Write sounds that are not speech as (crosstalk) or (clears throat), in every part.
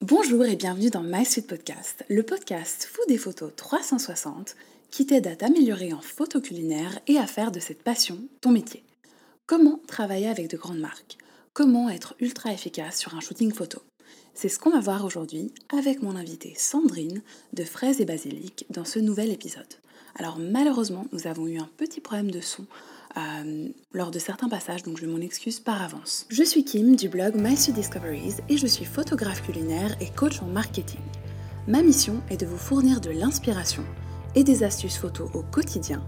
Bonjour et bienvenue dans My Suite Podcast, le podcast fou des photos 360 qui t'aide à t'améliorer en photo culinaire et à faire de cette passion ton métier. Comment travailler avec de grandes marques? Comment être ultra efficace sur un shooting photo? C'est ce qu'on va voir aujourd'hui avec mon invitée Sandrine de Fraises et Basilic dans ce nouvel épisode. Alors malheureusement, nous avons eu un petit problème de son euh, lors de certains passages, donc je m'en excuse par avance. Je suis Kim du blog My Discoveries et je suis photographe culinaire et coach en marketing. Ma mission est de vous fournir de l'inspiration et des astuces photos au quotidien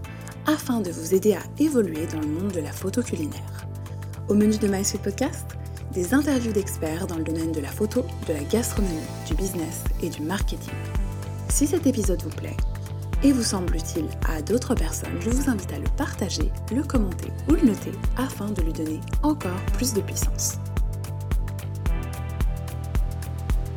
afin de vous aider à évoluer dans le monde de la photo culinaire. Au menu de My Podcast, des interviews d'experts dans le domaine de la photo, de la gastronomie, du business et du marketing. Si cet épisode vous plaît, et vous semble utile à d'autres personnes, je vous invite à le partager, le commenter ou le noter afin de lui donner encore plus de puissance.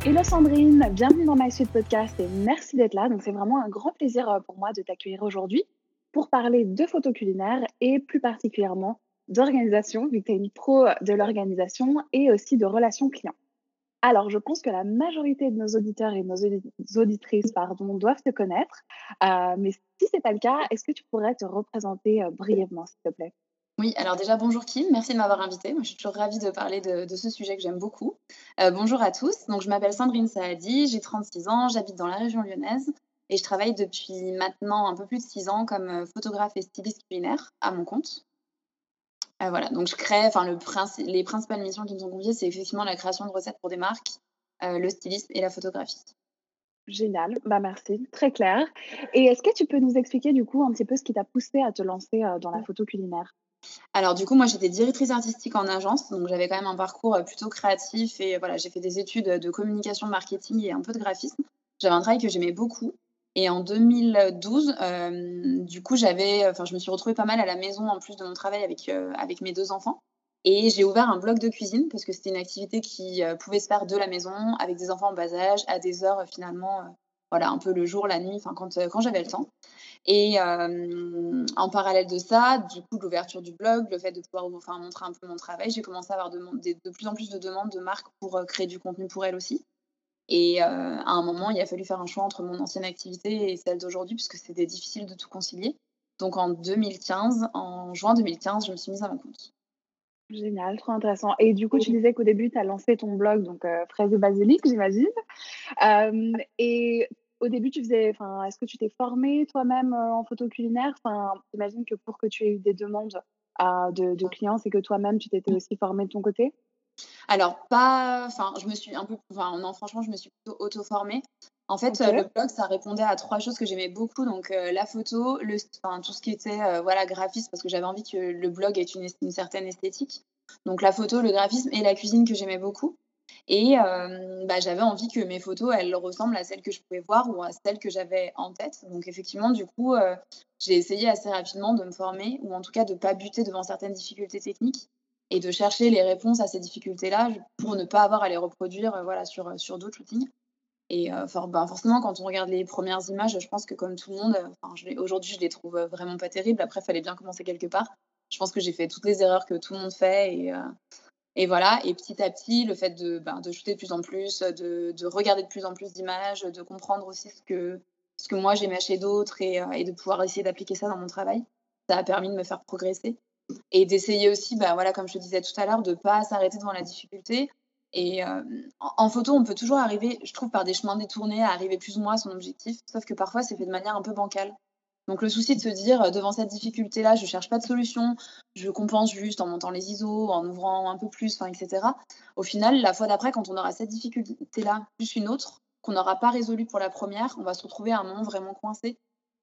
Hello Sandrine, bienvenue dans My Suite Podcast et merci d'être là. Donc c'est vraiment un grand plaisir euh, pour moi de t'accueillir aujourd'hui pour parler de photos culinaires et plus particulièrement d'organisation, vu que tu es une pro de l'organisation et aussi de relations clients. Alors, je pense que la majorité de nos auditeurs et nos auditrices pardon, doivent te connaître. Euh, mais si ce n'est pas le cas, est-ce que tu pourrais te représenter euh, brièvement, s'il te plaît? Oui, alors déjà bonjour Kim, merci de m'avoir invitée. Moi, je suis toujours ravie de parler de, ce sujet que j'aime beaucoup. Euh, bonjour à tous, donc je m'appelle Sandrine Saadi, j'ai 36 ans, j'habite dans la région lyonnaise et je travaille depuis maintenant un peu plus de 6 ans comme photographe et styliste culinaire à mon compte. Euh, voilà, donc je crée, enfin, le les principales missions qui me sont confiées, c'est effectivement la création de recettes pour des marques, euh, le stylisme et la photographie. Génial, bah merci, très clair. Et est-ce que tu peux nous expliquer du coup un petit peu ce qui t'a poussé à te lancer euh, dans la photo culinaire? Alors du coup, moi j'étais directrice artistique en agence, donc j'avais quand même un parcours plutôt créatif et voilà, j'ai fait des études de communication, marketing et un peu de graphisme. J'avais un travail que j'aimais beaucoup et en 2012, euh, du coup, j'avais, enfin, je me suis retrouvée pas mal à la maison en plus de mon travail avec, euh, avec mes deux enfants. Et j'ai ouvert un blog de cuisine parce que c'était une activité qui euh, pouvait se faire de la maison avec des enfants en bas âge à des heures finalement, voilà, un peu le jour, la nuit, quand, quand j'avais le temps. Et en parallèle de ça, du coup, l'ouverture du blog, le fait de pouvoir enfin, montrer un peu mon travail, j'ai commencé à avoir de, plus en plus de demandes de marques pour créer du contenu pour elles aussi. Et euh, à un moment, il a fallu faire un choix entre mon ancienne activité et celle d'aujourd'hui, puisque c'était difficile de tout concilier. Donc en 2015, en juin 2015, je me suis mise à mon compte. Génial, trop intéressant. Et du coup, tu disais qu'au début, tu as lancé ton blog, donc euh, Fraise et Basilic, j'imagine. Euh, et au début, tu faisais, enfin, est-ce que tu t'es formée toi-même en photo culinaire? Enfin, j'imagine que pour que tu aies eu des demandes de, de, clients, c'est que toi-même, tu t'étais aussi formée de ton côté? Alors, pas. Enfin, je me suis un peu. Enfin, non, franchement, je me suis plutôt auto-formée. En fait, le blog, ça répondait à trois choses que j'aimais beaucoup. Donc, euh, la photo, le, enfin, tout ce qui était euh, voilà, graphisme, parce que j'avais envie que le blog ait une, une, certaine esthétique. Donc, la photo, le graphisme et la cuisine que j'aimais beaucoup. Et euh, bah, j'avais envie que mes photos, elles ressemblent à celles que je pouvais voir ou à celles que j'avais en tête. Donc, effectivement, du coup, j'ai essayé assez rapidement de me former, ou en tout cas de ne pas buter devant certaines difficultés techniques et de chercher les réponses à ces difficultés-là pour ne pas avoir à les reproduire euh, voilà, sur, euh, sur d'autres shootings. Et euh, ben, forcément, quand on regarde les premières images, je pense que comme tout le monde, aujourd'hui, je les trouve vraiment pas terribles. Après, il fallait bien commencer quelque part. Je pense que j'ai fait toutes les erreurs que tout le monde fait. Et, et voilà. Et petit à petit, le fait de, ben, de shooter de plus en plus, de, de regarder de plus en plus d'images, de comprendre aussi ce que, ce que moi j'aimais chez d'autres et, et de pouvoir essayer d'appliquer ça dans mon travail, ça a permis de me faire progresser et d'essayer aussi, bah, voilà, comme je te disais tout à l'heure, de ne pas s'arrêter devant la difficulté. Et euh, en, photo, on peut toujours arriver, je trouve, par des chemins détournés à arriver plus ou moins à son objectif, sauf que parfois, c'est fait de manière un peu bancale. Donc le souci de se dire, euh, devant cette difficulté-là, je ne cherche pas de solution, je compense juste en montant les ISO, en ouvrant un peu plus, etc. Au final, la fois d'après, quand on aura cette difficulté-là, plus une autre, qu'on n'aura pas résolue pour la première, on va se retrouver à un moment vraiment coincé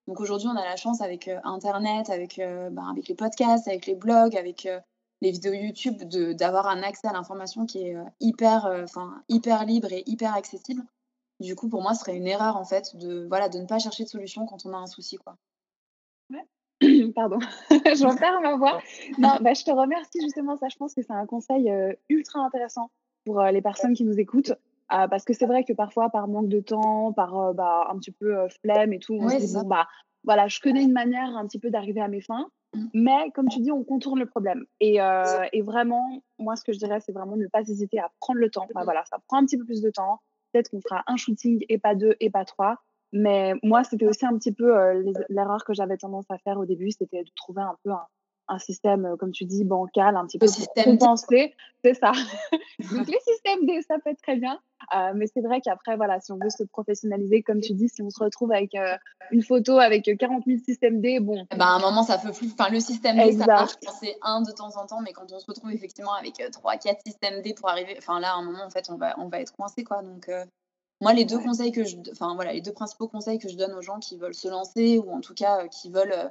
donc aujourd'hui, on a la chance avec euh, Internet, avec, euh, ben, avec les podcasts, avec les blogs, avec euh, les vidéos YouTube, d'avoir un accès à l'information qui est hyper, enfin hyper libre et hyper accessible. Du coup, pour moi, ce serait une erreur en fait de, voilà, de ne pas chercher de solution quand on a un souci. Quoi. (clears throat) Pardon, (laughs) je perds ma voix. Non, (laughs) bah, je te remercie justement. Ça, je pense que c'est un conseil ultra intéressant pour les personnes qui nous écoutent. Euh, parce que c'est vrai que parfois, par manque de temps, par euh, bah, un petit peu euh, flemme et tout, on se dit, bon, bah, voilà, je connais une manière un petit peu d'arriver à mes fins. Mmh. Mais comme tu dis, on contourne le problème. Et, et, vraiment, moi, ce que je dirais, c'est vraiment ne pas hésiter à prendre le temps. Bah, voilà, ça prend un petit peu plus de temps. peut-être qu'on fera un shooting et pas deux et pas trois. Mais moi, c'était aussi un petit peu l'erreur que j'avais tendance à faire au début, c'était de trouver un peu un, un système, euh, comme tu dis, bancal, un petit peu système compensé. (laughs) C'est ça. Donc, les (laughs) systèmes D, ça peut être très bien. Euh, mais c'est vrai qu'après, voilà, si on veut se professionnaliser, comme tu dis, si on se retrouve avec euh, une photo avec 40 000 systèmes D, bon. Ben, à un moment, ça peut plus. Enfin, le système D, ça marche quand c'est un de temps en temps, mais quand on se retrouve effectivement avec 3, 4 systèmes D pour arriver. Enfin, là, à un moment, en fait, on va, on va être coincé, quoi. Donc. Moi, les deux conseils que je, enfin voilà, les deux principaux conseils que je donne aux gens qui veulent se lancer ou en tout cas qui veulent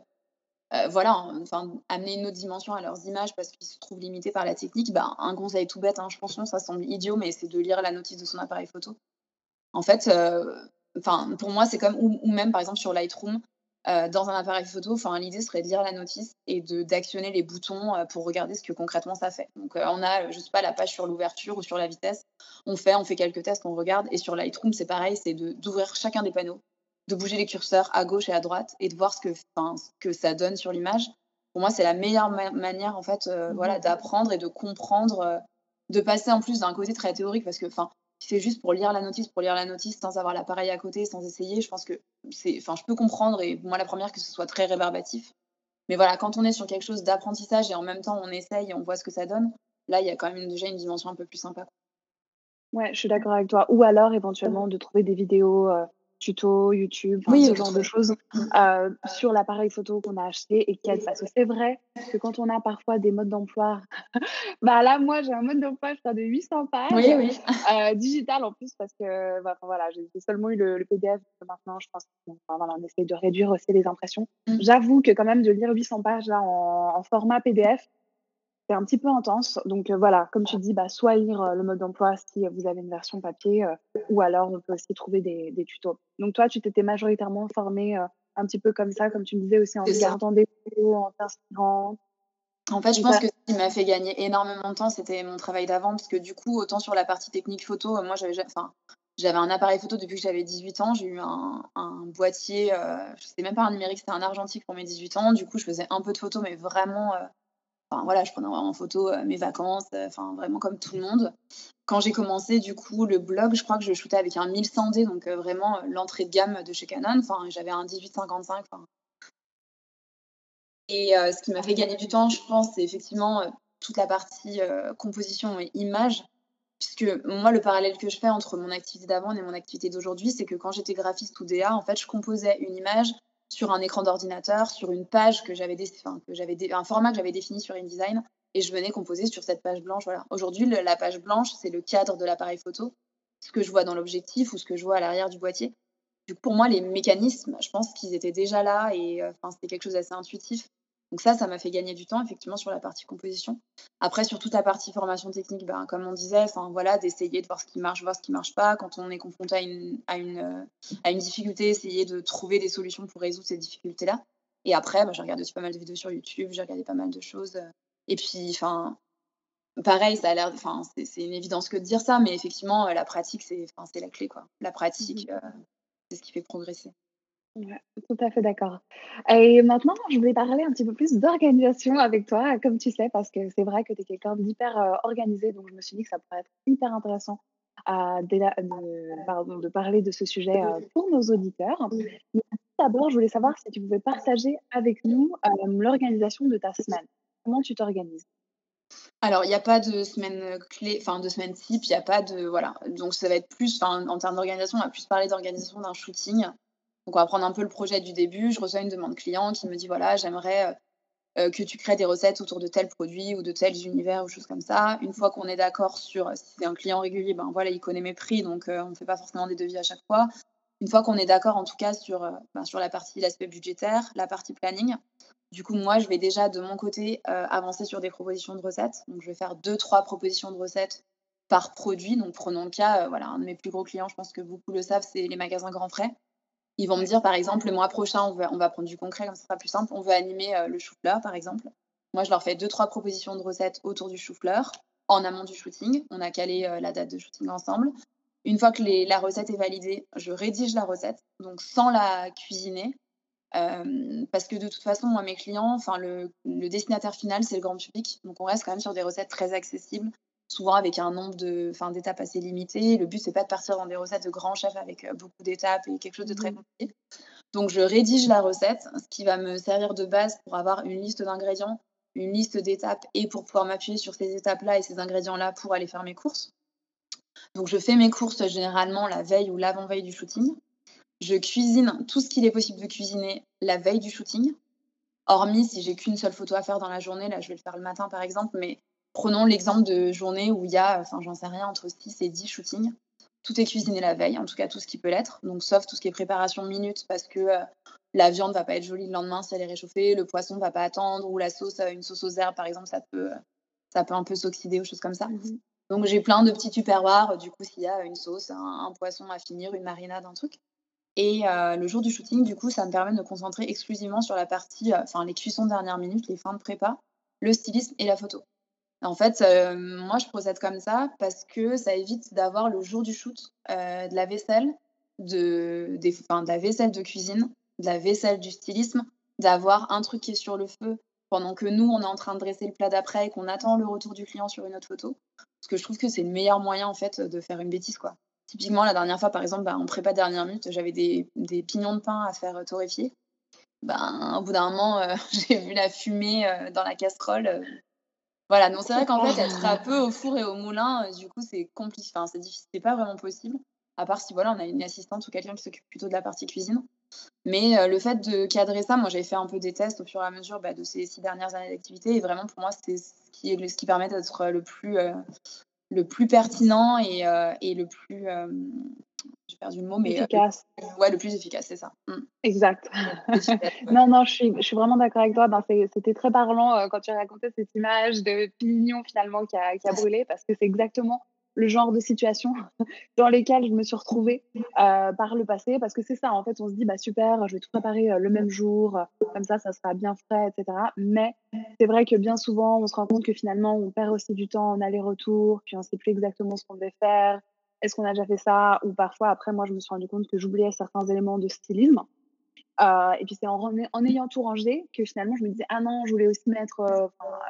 euh, voilà, enfin, amener une autre dimension à leurs images parce qu'ils se trouvent limités par la technique, bah, un conseil tout bête, hein, je pense que ça semble idiot, mais c'est de lire la notice de son appareil photo. En fait, euh, pour moi, c'est comme, ou, même par exemple sur Lightroom, euh, dans un appareil photo, l'idée serait de lire la notice et d'actionner les boutons pour regarder ce que concrètement ça fait. Donc, on a, je sais pas, la page sur l'ouverture ou sur la vitesse. On fait, on fait quelques tests, on regarde. Et sur Lightroom, c'est pareil, c'est d'ouvrir chacun des panneaux, de bouger les curseurs à gauche et à droite et de voir ce que, ce que ça donne sur l'image. Pour moi, c'est la meilleure manière en fait, euh, voilà, mmh. d'apprendre et de comprendre, euh, de passer en plus d'un côté très théorique parce que, enfin, si c'est juste pour lire la notice, pour lire la notice sans avoir l'appareil à côté, sans essayer, je pense que c'est, enfin, je peux comprendre et moi la première que ce soit très rébarbatif. Mais voilà, quand on est sur quelque chose d'apprentissage et en même temps on essaye et on voit ce que ça donne, là il y a quand même déjà une dimension un peu plus sympa. Ouais, je suis d'accord avec toi. Ou alors éventuellement de trouver des vidéos euh, tuto YouTube, ce genre de choses euh, sur l'appareil photo qu'on a acheté et qui Parce que c'est vrai que quand on a parfois des modes d'emploi, (laughs) bah là, moi, j'ai un mode d'emploi, je de 800 pages, euh, digital en plus, parce que bah, voilà, j'ai seulement eu le, PDF. Maintenant, je pense qu'on voilà, on essaie de réduire aussi les impressions. Mmh. J'avoue que quand même de lire 800 pages là en format PDF, c'est un petit peu intense. Donc euh, voilà, comme tu dis, bah, soit lire euh, le mode d'emploi si vous avez une version papier, euh, ou alors on peut aussi trouver des, tutos. Donc toi, tu t'étais majoritairement formé un petit peu comme ça, comme tu me disais aussi en regardant des vidéos, en t'inspirant. En fait, je pense que ce qui m'a fait gagner énormément de temps, c'était mon travail d'avant, parce que du coup, autant sur la partie technique photo, moi j'avais enfin, j'avais un appareil photo depuis que j'avais 18 ans. J'ai eu un, boîtier, je sais même pas un numérique, c'était un argentique pour mes 18 ans. Du coup, je faisais un peu de photos, mais vraiment Enfin, voilà, je prenais en photo euh, mes vacances, euh, enfin vraiment comme tout le monde. Quand j'ai commencé du coup le blog, je crois que je shootais avec un 1100D, donc euh, vraiment l'entrée de gamme de chez Canon. Enfin, j'avais un 1855. Et ce qui m'a fait gagner du temps, je pense, c'est effectivement toute la partie composition et image. Puisque moi, le parallèle que je fais entre mon activité d'avant et mon activité d'aujourd'hui, c'est que quand j'étais graphiste ou DA, en fait, je composais une image sur un écran d'ordinateur, sur une page que j'avais, enfin, que j'avais un format que j'avais défini sur InDesign, et je venais composer sur cette page blanche. Voilà. Aujourd'hui, la page blanche, c'est le cadre de l'appareil photo, ce que je vois dans l'objectif ou ce que je vois à l'arrière du boîtier. Du coup, pour moi, les mécanismes, je pense qu'ils étaient déjà là et euh, enfin, c'était quelque chose d'assez intuitif. Donc ça, ça m'a fait gagner du temps, effectivement, sur la partie composition. Après, sur toute la partie formation technique, ben, comme on disait, voilà, d'essayer de voir ce qui marche, voir ce qui ne marche pas. Quand on est confronté à une, à, une, euh, à une difficulté, essayer de trouver des solutions pour résoudre ces difficultés-là. Et après, ben, j'ai regardé aussi pas mal de vidéos sur YouTube, j'ai regardé pas mal de choses. Et puis, enfin, pareil, ça a l'air, enfin, c'est une évidence que de dire ça, mais effectivement, la pratique, c'est la clé, quoi. La pratique, mmh euh, c'est ce qui fait progresser. Ouais, tout à fait d'accord. Et maintenant, je voulais parler un petit peu plus d'organisation avec toi, comme tu sais, parce que c'est vrai que tu es quelqu'un d'hyper euh, organisé, donc je me suis dit que ça pourrait être hyper intéressant euh, de, parler de ce sujet euh, pour nos auditeurs. Mais d'abord, je voulais savoir si tu pouvais partager avec nous l'organisation de ta semaine. Comment tu t'organises? Alors, il n'y a pas de semaine clé, enfin de semaine type, il n'y a pas de. Voilà. Donc, ça va être plus, en termes d'organisation, on va plus parler d'organisation d'un shooting. Donc, on va prendre un peu le projet du début. Je reçois une demande client qui me dit voilà, j'aimerais euh, euh, que tu crées des recettes autour de tels produits ou de tels univers ou choses comme ça. Une fois qu'on est d'accord sur si c'est un client régulier, ben voilà, il connaît mes prix, donc euh, on ne fait pas forcément des devis à chaque fois. Une fois qu'on est d'accord, en tout cas, sur, ben, sur la partie, l'aspect budgétaire, la partie planning, du coup, moi, je vais déjà de mon côté avancer sur des propositions de recettes. Donc, je vais faire deux, trois propositions de recettes par produit. Donc, prenons le cas, voilà, un de mes plus gros clients, je pense que beaucoup le savent, c'est les magasins Grand Frais. Ils vont me dire, par exemple, le mois prochain, on, va prendre du concret, comme ça sera plus simple. On veut animer euh, le chou-fleur, par exemple. Moi, je leur fais deux, trois propositions de recettes autour du chou-fleur en amont du shooting. On a calé euh, la date de shooting ensemble. Une fois que la recette est validée, je rédige la recette, donc sans la cuisiner. Euh, parce que de toute façon, moi, mes clients, enfin, le, le destinataire final, c'est le grand public. Donc, on reste quand même sur des recettes très accessibles souvent avec un nombre d'étapes assez limité. Le but, c'est pas de partir dans des recettes de grands chefs avec beaucoup d'étapes et quelque chose de très mmh. compliqué. Donc, je rédige la recette, ce qui va me servir de base pour avoir une liste d'ingrédients, une liste d'étapes et pour pouvoir m'appuyer sur ces étapes-là et ces ingrédients-là pour aller faire mes courses. Donc, je fais mes courses généralement la veille ou l'avant-veille du shooting. Je cuisine tout ce qu'il est possible de cuisiner la veille du shooting. Hormis si j'ai qu'une seule photo à faire dans la journée, là je vais le faire le matin par exemple, mais prenons l'exemple de journée où il y a, enfin j'en sais rien, entre 6 et 10 shootings. Tout est cuisiné la veille, en tout cas tout ce qui peut l'être, donc sauf tout ce qui est préparation minute parce que euh, la viande va pas être jolie le lendemain si elle est réchauffée, le poisson va pas attendre, ou la sauce, euh, une sauce aux herbes par exemple, ça peut, ça peut un peu s'oxyder ou choses comme ça. Mmh donc j'ai plein de petits tupperwares, du coup s'il y a une sauce, un, poisson à finir, une marinade, un truc. Et euh, le jour du shooting, du coup, ça me permet de me concentrer exclusivement sur la partie, enfin les cuissons de dernière minute, les fins de prépa, le stylisme et la photo. En fait, euh, moi, je procède comme ça parce que ça évite d'avoir le jour du shoot euh, de la vaisselle, de, la vaisselle de cuisine, de la vaisselle du stylisme, d'avoir un truc qui est sur le feu pendant que nous, on est en train de dresser le plat d'après et qu'on attend le retour du client sur une autre photo. Parce que je trouve que c'est le meilleur moyen, en fait, de faire une bêtise. Typiquement, la dernière fois, par exemple, bah, en prépa dernière minute, j'avais des, pignons de pain à faire torréfier. Ben, au bout d'un moment, euh, (laughs) j'ai vu la fumée dans la casserole. Voilà, non, c'est vrai qu'en fait, être un peu au four et au moulin, euh, du coup, c'est compliqué. Enfin, c'est difficile, c'est pas vraiment possible. À part si voilà, on a une assistante ou quelqu'un qui s'occupe plutôt de la partie cuisine. Mais euh, le fait de cadrer ça, moi, j'ai fait un peu des tests au fur et à mesure bah, de ces six dernières années d'activité. Et vraiment, pour moi, c'est ce qui, est, ce qui permet d'être le plus, euh, le plus pertinent et, et le plus j'ai perdu le mot, mais efficace. ouais, le plus efficace, c'est ça. Mmh. Exact. (laughs) non, non, je suis, je suis vraiment d'accord avec toi. Ben, C'était très parlant quand tu raconté cette image de pignon finalement qui a, qui a brûlé, parce que c'est exactement le genre de situation (laughs) dans lesquelles je me suis retrouvée par le passé, parce que c'est ça, en fait, on se dit, bah super, je vais tout préparer le même jour, comme ça, ça sera bien frais, etc. Mais c'est vrai que bien souvent, on se rend compte que finalement, on perd aussi du temps en aller-retour, puis on ne sait plus exactement ce qu'on devait faire, est-ce qu'on a déjà fait ça Ou parfois, après, moi, je me suis rendu compte que j'oubliais certains éléments de stylisme. Euh, et puis, c'est en, en, ayant tout rangé que finalement, je me disais, ah non, je voulais aussi mettre euh,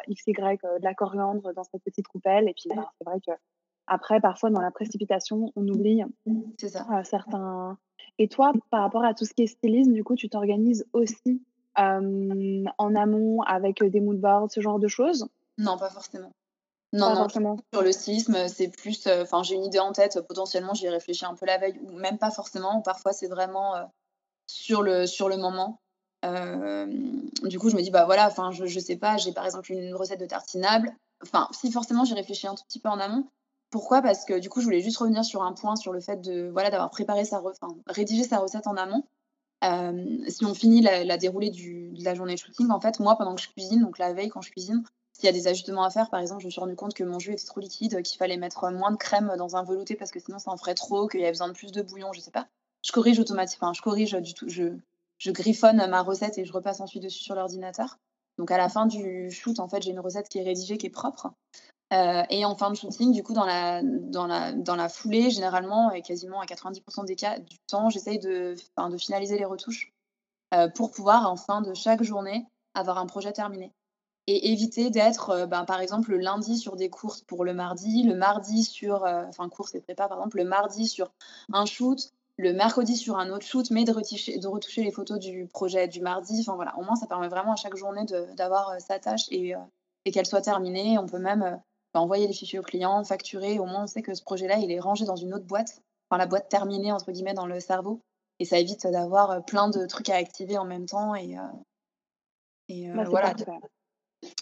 XY, euh, de la coriandre dans cette petite coupelle. Et puis, ben, c'est vrai que après, parfois, dans la précipitation, on oublie ça. certains. Et toi, par rapport à tout ce qui est stylisme, du coup, tu t'organises aussi en amont avec des moodboards, ce genre de choses? Non, pas forcément. Non, non, sur le stylisme, c'est plus. Euh, enfin, j'ai une idée en tête, potentiellement, j'y ai réfléchi un peu la veille, ou même pas forcément, ou parfois c'est vraiment euh, sur, le, sur le moment. Euh, du coup, je me dis, bah voilà, enfin, je, je sais pas, j'ai par exemple une recette de tartinable. Enfin, si forcément, j'ai réfléchi un tout petit peu en amont. Pourquoi? Parce que du coup, je voulais juste revenir sur un point, sur le fait de voilà d'avoir préparé sa, enfin, rédigé sa recette en amont. si on finit la, la déroulée du, de la journée de shooting, en fait, moi, pendant que je cuisine, donc la veille quand je cuisine, s'il y a des ajustements à faire, par exemple, je me suis rendu compte que mon jus était trop liquide, qu'il fallait mettre moins de crème dans un velouté parce que sinon ça en ferait trop, qu'il y avait besoin de plus de bouillon, je sais pas. Je corrige automatiquement, je corrige du tout, je, griffonne ma recette et je repasse ensuite dessus sur l'ordinateur. Donc à la fin du shoot, en fait, j'ai une recette qui est rédigée, qui est propre. Euh, et en fin de shooting, du coup, dans la, foulée, généralement, et quasiment à 90% des cas du temps, j'essaye de, de finaliser les retouches euh, pour pouvoir, en fin de chaque journée, avoir un projet terminé et éviter d'être, euh, ben, par exemple, le lundi sur des courses pour le mardi, le mardi sur, euh, enfin, course et prépa, par exemple, le mardi sur un shoot, le mercredi sur un autre shoot, mais de retoucher, de retoucher les photos du projet du mardi. Enfin, voilà, au moins, ça permet vraiment à chaque journée d'avoir euh, sa tâche et, et qu'elle soit terminée. On peut même ben, envoyer les fichiers au client, facturer. Au moins, on sait que ce projet-là, il est rangé dans une autre boîte, enfin, la boîte terminée, entre guillemets, dans le cerveau. Et ça évite d'avoir plein de trucs à activer en même temps. Et, et bah, voilà.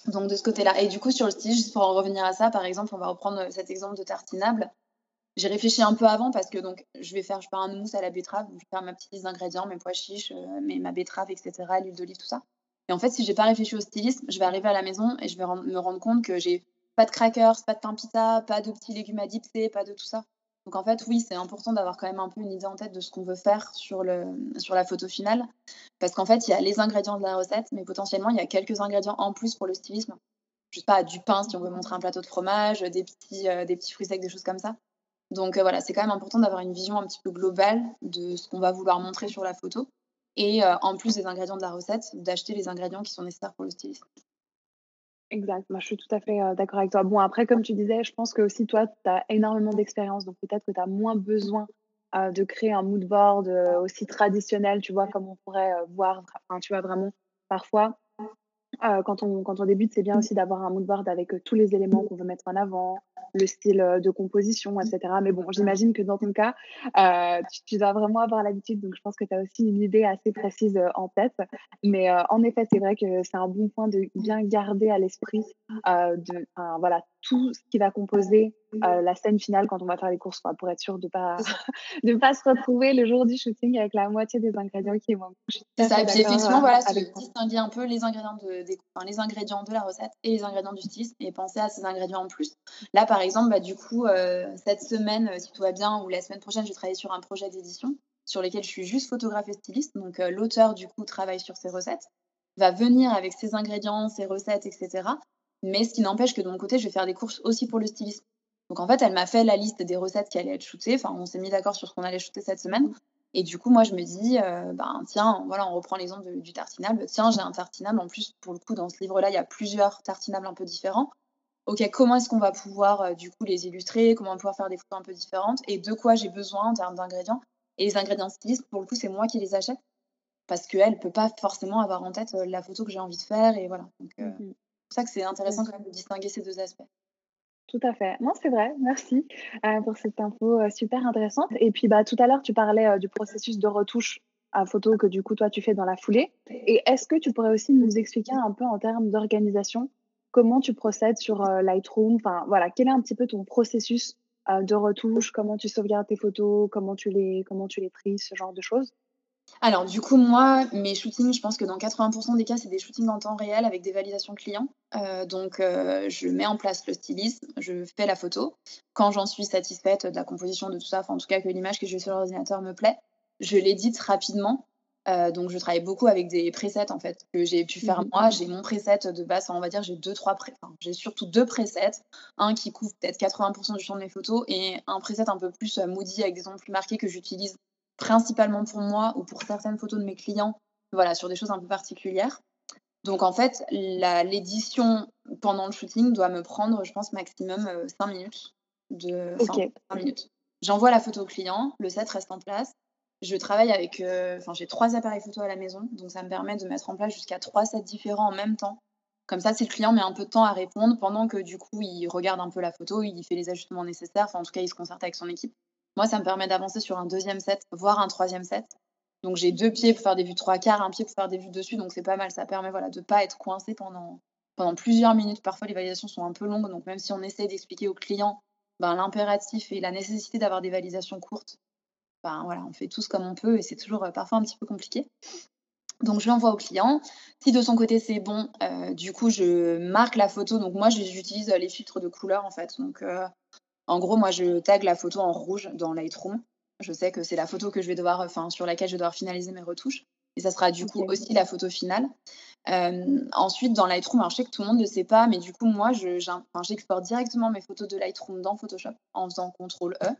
Donc de ce côté-là. Et du coup, sur le style, juste pour en revenir à ça, par exemple, on va reprendre cet exemple de tartinable. J'ai réfléchi un peu avant parce que donc je vais faire, je fais un mousse à la betterave, je vais faire ma petite liste d'ingrédients, mes pois chiches, euh, mes, ma betterave, etc., l'huile d'olive, tout ça. Et en fait, si j'ai pas réfléchi au stylisme, je vais arriver à la maison et je vais me rendre compte que j'ai pas de crackers, pas de pain pita, pas de petits légumes à dipser, pas de tout ça. Donc en fait, oui, c'est important d'avoir quand même un peu une idée en tête de ce qu'on veut faire sur, le, sur la photo finale. Parce qu'en fait, il y a les ingrédients de la recette, mais potentiellement, il y a quelques ingrédients en plus pour le stylisme. Je sais pas, du pain si on veut montrer un plateau de fromage, des petits, euh, des petits fruits secs, des choses comme ça. Donc euh, voilà, c'est quand même important d'avoir une vision un petit peu globale de ce qu'on va vouloir montrer sur la photo. Et euh, en plus des ingrédients de la recette, d'acheter les ingrédients qui sont nécessaires pour le stylisme. Exact, moi je suis tout à fait d'accord avec toi. Bon, après, comme tu disais, je pense que aussi toi, tu as énormément d'expérience, donc peut-être que tu as moins besoin de créer un mood board aussi traditionnel, tu vois, comme on pourrait voir, enfin, tu vois, vraiment, parfois, quand, on, quand on débute, c'est bien aussi d'avoir un mood board avec tous les éléments qu'on veut mettre en avant, le style de composition, etc. Mais bon, j'imagine que dans ton cas, tu, dois vraiment avoir l'habitude, donc je pense que tu as aussi une idée assez précise en tête. Mais en effet, c'est vrai que c'est un bon point de bien garder à l'esprit de, voilà, tout ce qui va composer euh, la scène finale quand on va faire les courses, quoi, pour être sûr de ne pas, (laughs) (laughs) de pas se retrouver le jour du shooting avec la moitié des ingrédients qui manquent. C'est ça, et puis effectivement, voilà, distinguer un peu les ingrédients de, les ingrédients de la recette et les ingrédients du stylisme et penser à ces ingrédients en plus. Là, par exemple, bah, du coup, euh, cette semaine, euh, si tout va bien, ou la semaine prochaine, je vais travailler sur un projet d'édition sur lequel je suis juste photographe et styliste. Donc, l'auteur, du coup, travaille sur ses recettes, va venir avec ses ingrédients, ses recettes, etc. Mais ce qui n'empêche que de mon côté, je vais faire des courses aussi pour le stylisme. Donc en fait, elle m'a fait la liste des recettes qui allaient être shootées. Enfin, on s'est mis d'accord sur ce qu'on allait shooter cette semaine. Et du coup, moi, je me dis, euh, ben, tiens, voilà, on reprend l'exemple du tartinable. Tiens, j'ai un tartinable. En plus, pour le coup, dans ce livre-là, il y a plusieurs tartinables un peu différents. OK, comment est-ce qu'on va pouvoir, euh, du coup, les illustrer? Comment on va pouvoir faire des photos un peu différentes? Et de quoi j'ai besoin en termes d'ingrédients? Et les ingrédients stylistes, pour le coup, c'est moi qui les achète. Parce qu'elle ne peut pas forcément avoir en tête euh, la photo que j'ai envie de faire. Et voilà. Donc, mmh pour ça que c'est intéressant quand même de distinguer ces deux aspects. Tout à fait. Non, c'est vrai. Merci euh, pour cette info euh, super intéressante. Et puis, bah, tout à l'heure, tu parlais euh, du processus de retouche à photo que du coup, toi, tu fais dans la foulée. Et est-ce que tu pourrais aussi nous expliquer un peu en termes d'organisation comment tu procèdes sur Lightroom? Enfin, voilà, quel est un petit peu ton processus de retouche? Comment tu sauvegardes tes photos? Comment tu les, comment tu les Ce genre de choses alors, du coup, moi, mes shootings, je pense que dans 80% des cas, c'est des shootings en temps réel avec des validations clients. Euh, donc, euh, je mets en place le stylisme, je fais la photo. Quand j'en suis satisfaite de la composition, de tout ça, enfin, en tout cas, que l'image que j'ai sur l'ordinateur me plaît, je l'édite rapidement. Euh, donc, je travaille beaucoup avec des presets, en fait, que j'ai pu faire mmh moi. J'ai mon preset de base, on va dire, j'ai deux, trois presets. j'ai surtout deux presets. Un qui couvre peut-être 80% du champ de mes photos et un preset un peu plus moody avec des ondes plus marquées que j'utilise principalement pour moi ou pour certaines photos de mes clients, voilà, sur des choses un peu particulières. Donc en fait, l'édition pendant le shooting doit me prendre, je pense, maximum 5 euh, minutes. De, minutes. J'envoie la photo au client, le set reste en place. Je travaille avec, euh, enfin j'ai trois appareils photo à la maison, donc ça me permet de mettre en place jusqu'à trois sets différents en même temps. Comme ça, si le client met un peu de temps à répondre, pendant que du coup il regarde un peu la photo, il fait les ajustements nécessaires, enfin en tout cas il se concerte avec son équipe. Moi, ça me permet d'avancer sur un deuxième set, voire un troisième set. Donc j'ai deux pieds pour faire des vues trois quarts, un pied pour faire des vues dessus, donc c'est pas mal. Ça permet voilà, de ne pas être coincé pendant, pendant plusieurs minutes. Parfois les validations sont un peu longues, donc même si on essaie d'expliquer au client ben, l'impératif et la nécessité d'avoir des validations courtes, ben, voilà, on fait tous comme on peut et c'est toujours euh, parfois un petit peu compliqué. Donc je l'envoie au client. Si de son côté c'est bon, euh, du coup je marque la photo. Donc moi j'utilise les filtres de couleur en fait. Donc euh, en gros, moi, je tag la photo en rouge dans Lightroom. Je sais que c'est la photo que je vais devoir, enfin, sur laquelle je vais devoir finaliser mes retouches. Et ça sera du coup aussi la photo finale. Euh, ensuite, dans Lightroom, alors je sais que tout le monde ne le sait pas, mais du coup, moi, j'exporte directement mes photos de Lightroom dans Photoshop en faisant CTRL E.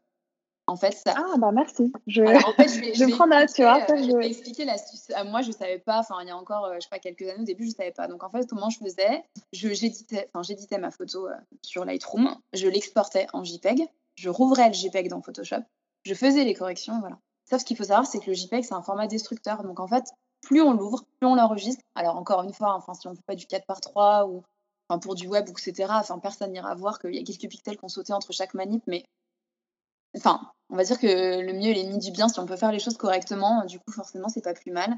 En fait, ça. Ah, bah merci. Je, en fait, je vais, (laughs) je prends note, tu vois. je vais expliquer l'astuce. Euh, moi, je ne savais pas, enfin, il y a encore, euh, je sais pas, quelques années au début, je ne savais pas. Donc, en fait, comment je faisais? J'éditais ma photo sur Lightroom, je l'exportais en JPEG, je rouvrais le JPEG dans Photoshop, je faisais les corrections, voilà. Sauf ce qu'il faut savoir, c'est que le JPEG, c'est un format destructeur. Donc en fait, plus on l'ouvre, plus on l'enregistre. Alors encore une fois, enfin, si on ne fait pas du 4 par 3 ou enfin, pour du web, etc., enfin, personne n'ira voir qu'il y a quelques pixels qui ont sauté entre chaque manip, mais enfin, on va dire que le mieux est l'ennemi du bien. Si on peut faire les choses correctement, du coup, forcément, c'est pas plus mal.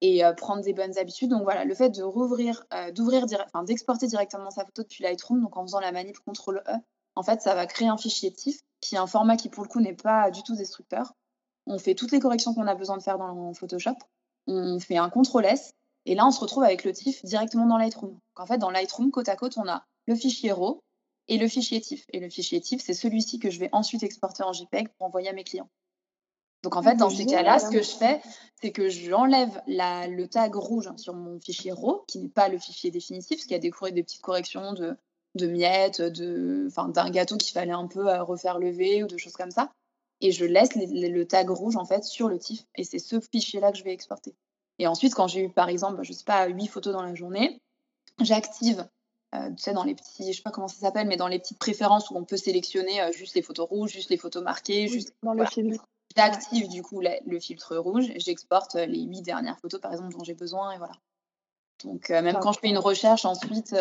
Et euh, prendre des bonnes habitudes. Donc voilà, le fait de rouvrir, euh, d'ouvrir, d'exporter directement sa photo depuis Lightroom, donc en faisant la manip CTRL E, en fait, ça va créer un fichier TIFF qui est un format qui, pour le coup, n'est pas du tout destructeur. On fait toutes les corrections qu'on a besoin de faire dans Photoshop. On fait un CTRL S. Et là, on se retrouve avec le TIFF directement dans Lightroom. Donc, en fait, dans Lightroom, côte à côte, on a le fichier RAW et le fichier TIFF. Et le fichier TIFF, c'est celui-ci que je vais ensuite exporter en JPEG pour envoyer à mes clients. Donc en fait, dans ces cas-là, ce que je fais, c'est que j'enlève le tag rouge sur mon fichier RAW, qui n'est pas le fichier définitif, parce qu'il a des, des petites corrections de de miettes, de, d'un gâteau qu'il fallait un peu euh, refaire lever ou de choses comme ça. Et je laisse le tag rouge en fait sur le TIFF et c'est ce fichier-là que je vais exporter. Et ensuite, quand j'ai eu par exemple, je sais pas, 8 photos dans la journée, j'active tu sais, dans les petits, je sais pas comment ça s'appelle, mais dans les petites préférences où on peut sélectionner juste les photos rouges, juste les photos marquées, juste dans le filtre. J'active du coup le filtre rouge, j'exporte les huit dernières photos par exemple dont j'ai besoin et voilà. Donc même quand je fais une recherche ensuite,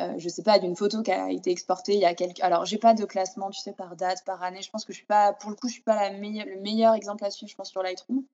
euh, je sais pas, d'une photo qui a été exportée il y a quelques. Alors, j'ai pas de classement, tu sais, par date, par année. Je pense que je suis pas, pour le coup, je suis pas la le meilleur exemple à suivre, je pense, sur Lightroom.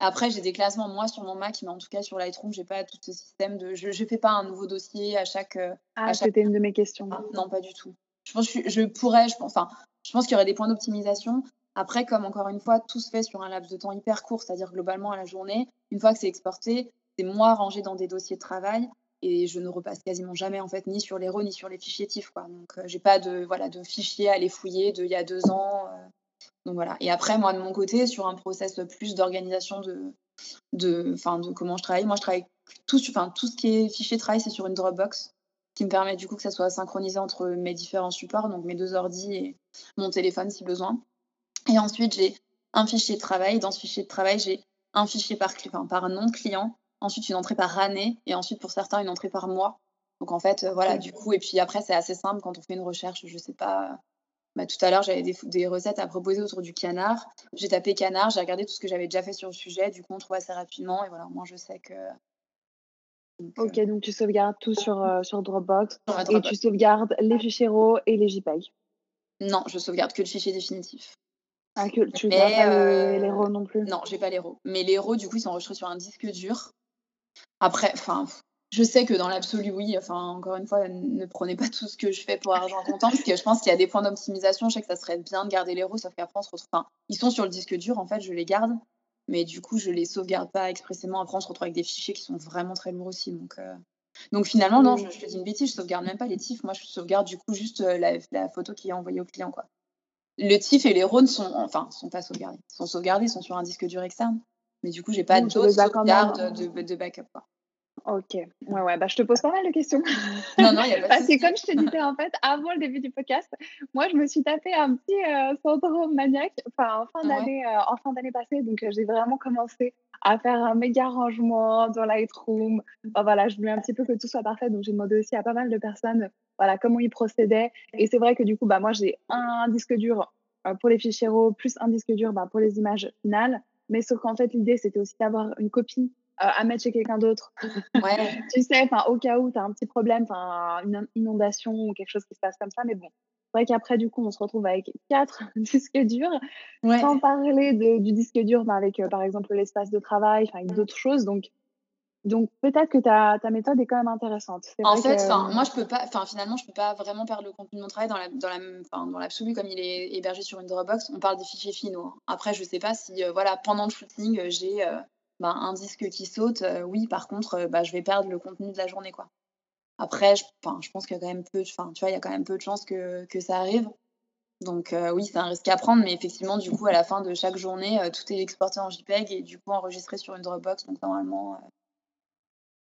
Après, j'ai des classements, moi, sur mon Mac, mais en tout cas, sur Lightroom, j'ai pas tout ce système de. Je ne fais pas un nouveau dossier à chaque. Euh, ah, c'était une de mes questions. Ah, non, pas du tout. Je pense que je, pourrais, je pense, enfin, je pense qu'il y aurait des points d'optimisation. Après, comme encore une fois, tout se fait sur un laps de temps hyper court, c'est-à-dire globalement à la journée, une fois que c'est exporté, c'est moi rangé dans des dossiers de travail et je ne repasse quasiment jamais en fait ni sur les RAW ni sur les fichiers TIFF quoi. Donc euh, j'ai pas de voilà de fichiers à aller fouiller de il y a deux ans. Euh. Donc voilà. Et après moi de mon côté sur un process plus d'organisation de de de comment je travaille. Moi je travaille tout tout ce qui est fichier travail c'est sur une Dropbox qui me permet du coup que ça soit synchronisé entre mes différents supports donc mes deux ordi et mon téléphone si besoin. Et ensuite j'ai un fichier de travail. Dans ce fichier de travail j'ai un fichier par, enfin, par nom de client ensuite une entrée par année, et ensuite pour certains une entrée par mois. Donc en fait, euh, voilà, du coup, et puis après, c'est assez simple quand on fait une recherche, je sais pas. Bah, tout à l'heure, j'avais des, recettes à proposer autour du canard. J'ai tapé canard, j'ai regardé tout ce que j'avais déjà fait sur le sujet. Du coup, on trouve assez rapidement. Et voilà, moi, je sais que. ok, euh, donc tu sauvegardes tout sur, euh, sur Dropbox, Et tu sauvegardes les fichiers RAW et les JPEG Non, je sauvegarde que le fichier définitif. Ah, que tu n'as pas les, RAW non plus Non, j'ai pas les RAW. Mais les RAW, du coup, ils sont enregistrés sur un disque dur. Après, enfin, je sais que dans l'absolu, oui. Enfin, encore une fois, ne prenez pas tout ce que je fais pour argent comptant, parce que je pense qu'il y a des points d'optimisation. Je sais que ça serait bien de garder les roues, sauf qu'après, on se retrouve. Enfin, ils sont sur le disque dur, en fait, je les garde, mais du coup, je les sauvegarde pas expressément. Après, on se retrouve avec des fichiers qui sont vraiment très lourds aussi. Donc, euh, donc finalement, non, je, te dis une bêtise, je sauvegarde même pas les TIFF. Moi, je sauvegarde du coup juste euh, la, photo qui est envoyée au client, quoi. Le TIFF et les RAW sont, enfin, sont pas sauvegardés. Ils sont sauvegardés, ils sont sur un disque dur externe. Mais du coup, j'ai pas d'autres sauvegardes de, de, backup. Quoi. Ok, ouais, ouais, bah, je te pose pas mal de questions. (laughs) Non, non, il y a pas Parce que comme je te disais, en fait, avant le début du podcast, moi, je me suis tapé un petit euh, syndrome maniaque enfin, en fin ah d'année euh, en fin d'année passée. Donc, euh, j'ai vraiment commencé à faire un méga rangement dans Lightroom. Enfin, voilà, je voulais un petit peu que tout soit parfait. Donc, j'ai demandé aussi à pas mal de personnes voilà, comment ils procédaient. Et c'est vrai que du coup, bah, moi, j'ai un disque dur pour les fichiers RAW, plus un disque dur bah, pour les images finales. Mais sauf qu'en fait, l'idée, c'était aussi d'avoir une copie euh, à mettre chez quelqu'un d'autre. (laughs) Ouais. (laughs) tu sais, au cas où tu as un petit problème, une inondation ou quelque chose qui se passe comme ça. Mais bon, c'est vrai qu'après, du coup, on se retrouve avec quatre (laughs) disques durs, sans parler de, du disque dur mais avec, euh, par exemple, l'espace de travail, avec d'autres choses. Donc, donc peut-être que ta, ta, méthode est quand même intéressante. En fait, moi je peux pas, finalement je peux pas vraiment perdre le contenu de mon travail dans la, dans la, dans l'absolu comme il est hébergé sur une Dropbox. On parle des fichiers finaux. Hein. Après je sais pas si euh, voilà pendant le shooting j'ai bah, un disque qui saute, euh, oui, par contre, euh, bah, je vais perdre le contenu de la journée. Quoi. Après, je, je pense qu'il y a quand même peu, tu vois, il y a quand même peu de chances que, que ça arrive. Donc euh, oui, c'est un risque à prendre, mais effectivement, du coup, à la fin de chaque journée, tout est exporté en JPEG et du coup enregistré sur une Dropbox. Donc normalement.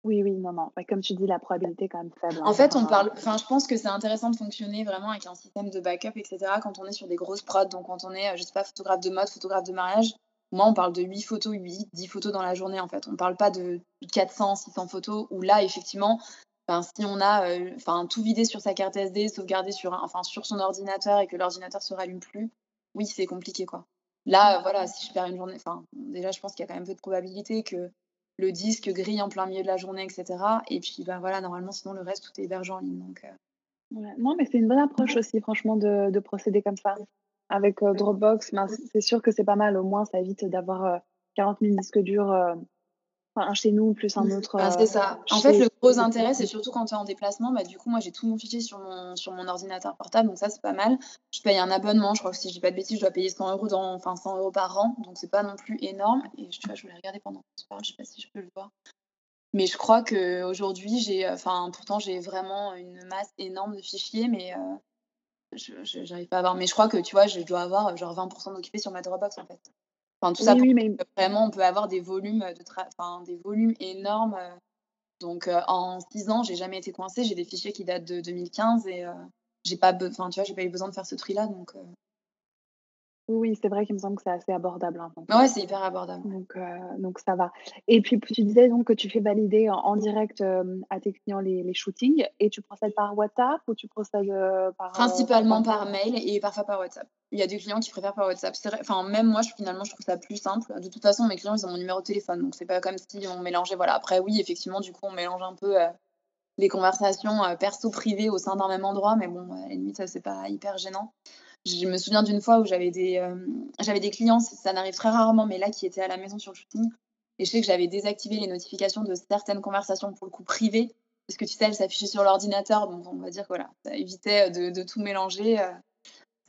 Oui, oui, non, non. comme tu dis, la probabilité est quand même faible. Hein, en fait, on parle. Enfin, je pense que c'est intéressant de fonctionner vraiment avec un système de backup, etc. Quand on est sur des grosses prods, donc quand on est, je sais pas, photographe de mode, photographe de mariage, moi, on parle de 8 photos, 8, 10 photos dans la journée, en fait. On ne parle pas de 400, 600 photos, où là, effectivement, ben, si on a euh, tout vidé sur sa carte SD, sauvegardé sur, enfin, sur son ordinateur et que l'ordinateur ne se rallume plus, oui, c'est compliqué, quoi. Là, voilà, si je perds une journée, enfin, déjà, je pense qu'il y a quand même peu de probabilité que le disque grille en plein milieu de la journée, etc. Et puis, ben voilà, normalement, sinon, le reste, tout est hébergé en ligne. Donc, euh. Non, mais c'est une bonne approche aussi, franchement, de, de procéder comme ça avec euh, Dropbox, ben, c'est sûr que c'est pas mal. Au moins, ça évite d'avoir 40 euh, 000 disques durs euh, un chez nous plus un autre. Ben, c'est ça. En fait, le gros intérêt, c'est surtout quand tu es en déplacement. Bah, du coup, moi, j'ai tout mon fichier sur mon, sur mon ordinateur portable, donc ça, c'est pas mal. Je paye un abonnement, je crois que si je dis pas de bêtises, je dois payer 100 euros, dans, enfin, 100 euros par an, donc c'est pas non plus énorme. Et tu vois, je voulais regarder pendant qu'on se parle, je sais pas si je peux le voir. Mais je crois qu'aujourd'hui, j'ai, enfin, pourtant, j'ai vraiment une masse énorme de fichiers, mais n'arrive pas à voir. Mais je crois que, tu vois, je dois avoir genre 20% d'occupés sur ma Dropbox, en fait. Enfin, tout ça, oui, mais... vraiment, on peut avoir des volumes, de enfin, des volumes énormes. Euh. Donc, euh, en 6 ans, j'ai jamais été coincée. J'ai des fichiers qui datent de 2015 et euh, j'ai pas, enfin, tu vois, j'ai pas eu besoin de faire ce tri-là. Donc, Oui, c'est vrai qu'il me semble que c'est assez abordable, hein, Ouais, c'est hyper abordable. donc heu, donc ça va et puis tu disais donc que tu fais valider en en direct, à tes clients les les shootings et tu procèdes par WhatsApp ou tu procèdes, par, Principalement par mail et parfois par WhatsApp. Il y a des clients qui préfèrent par WhatsApp. Enfin même moi, je finalement, je trouve ça plus simple. De toute façon, mes clients, ils ont mon numéro de téléphone, donc c'est pas comme si on mélangeait voilà. Après oui, effectivement, du coup, on mélange un peu, les conversations, heu, perso privées au sein d'un même endroit, mais bon, à la limite, ça c'est pas hyper gênant. Je me souviens d'une fois où j'avais des, j'avais des clients, ça n'arrive très rarement, mais là, qui étaient à la maison sur le shooting et je sais que j'avais désactivé les notifications de certaines conversations, pour le coup privées, parce que tu sais, elles s'affichaient sur l'ordinateur, donc on va dire que voilà, ça évitait, de de tout mélanger, heu.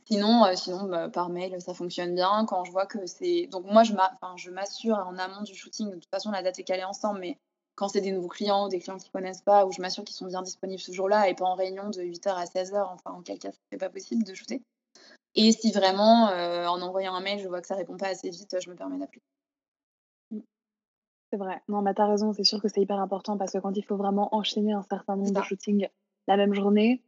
Sinon, sinon, bah, par mail, ça fonctionne bien. Quand je vois que c'est donc moi, je m'assure en amont du shooting, de toute façon, la date est calée ensemble, mais quand c'est des nouveaux clients ou des clients qui connaissent pas, où je m'assure qu'ils sont bien disponibles ce jour-là et pas en réunion de 8:00 à 16:00, enfin, auquel cas, c'est pas possible de shooter et si vraiment, heu, en envoyant un mail, je vois que ça répond pas assez vite, je me permets d'appeler. Mmh. C'est vrai. Non, mais tu as raison, c'est sûr que c'est hyper important parce que quand il faut vraiment enchaîner un certain nombre de shootings la même journée,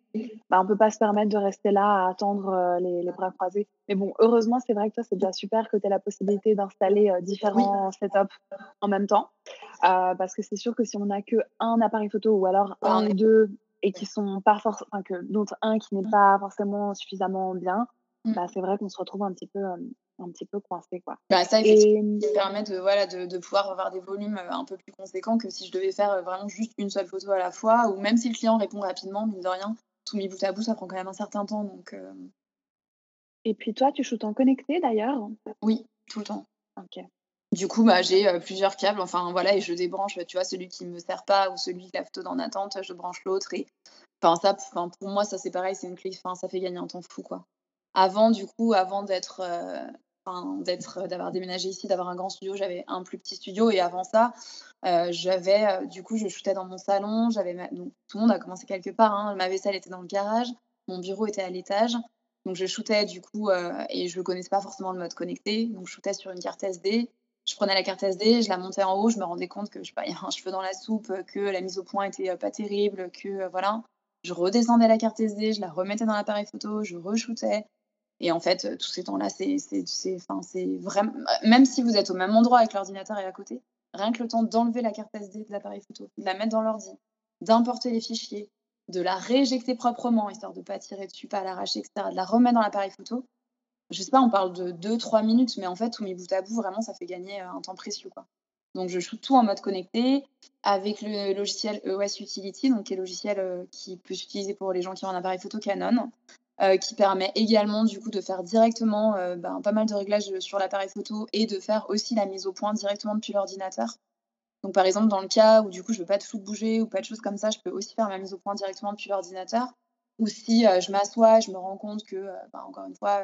bah, on peut pas se permettre de rester là à attendre, heu, les les bras croisés. Mais bon, heureusement, c'est vrai que toi, c'est déjà super que tu aies la possibilité d'installer, Oui. différents setups en même temps. Heu, parce que c'est sûr que si on a qu'1 appareil photo ou alors 1 on ou 2 et qui sont pas forc enfin que d'autres 1 qui n'est Mmh. pas forcément suffisamment bien. Bah, c'est vrai qu'on se retrouve un petit peu, un petit peu coincé, quoi Bah, ça effectivement, et mmh permet de voilà, de de pouvoir avoir des volumes, un peu plus conséquents que si je devais faire, vraiment juste une seule photo à la fois ou même si le client répond rapidement, mine de rien, tout mis bout à bout, ça prend quand même un certain temps donc Et puis toi, tu shootes en connecté d'ailleurs? Oui, tout le temps. OK. Du coup, bah, j'ai, plusieurs câbles, enfin voilà et je débranche, tu vois, celui qui me sert pas ou celui que la photo en attente, je branche l'autre et enfin ça, enfin pour moi, ça c'est pareil, c'est une clé enfin ça fait gagner un temps fou, quoi. Avant du coup, avant d'être, enfin d'être d'avoir déménagé ici, d'avoir un grand studio, j'avais un plus petit studio et avant ça, heu, j'avais, du coup, je shootais dans mon salon, j'avais donc tout le monde a commencé quelque part, hein. Ma vaisselle était dans le garage, mon bureau était à l'étage, donc je shootais du coup, et je connaissais pas forcément le mode connecté, donc je shootais sur une carte SD. Je prenais la carte SD, je la montais en haut, je me rendais compte que, je pas, y a un cheveu dans la soupe, que la mise au point était, pas terrible, que, voilà. Je redescendais la carte SD, je la remettais dans l'appareil photo, je re-shootais et en fait, heu, tous ces temps-là, c'est c'est c'est enfin, c'est vraim même si vous êtes au même endroit et que l'ordinateur est à côté, rien que le temps d'enlever la carte SD de l'appareil photo, de la mettre dans l'ordi, d'importer les fichiers, de la rééjecter proprement, histoire de pas tirer dessus, pas l'arracher et cetera, de la remettre dans l'appareil photo, je sais pas, on parle de 2-3 minutes, mais en fait, tout mis bout à bout, vraiment, ça fait gagner, heu, un temps précieux, quoi. Donc je shoote tout en mode connecté avec le logiciel EOS Utility, donc qui est logiciel, heu, qui peut s'utiliser pour les gens qui ont un appareil photo Canon, heu, qui permet également du coup de faire directement, heu, ben, pas mal de réglages, heu, sur l'appareil photo et de faire aussi la mise au point directement depuis l'ordinateur. Donc par exemple, dans le cas où du coup je veux pas de bouger ou pas de choses comme ça, je peux aussi faire ma mise au point directement depuis l'ordinateur ou si, je m'assois, je me rends compte que, bah, encore une fois,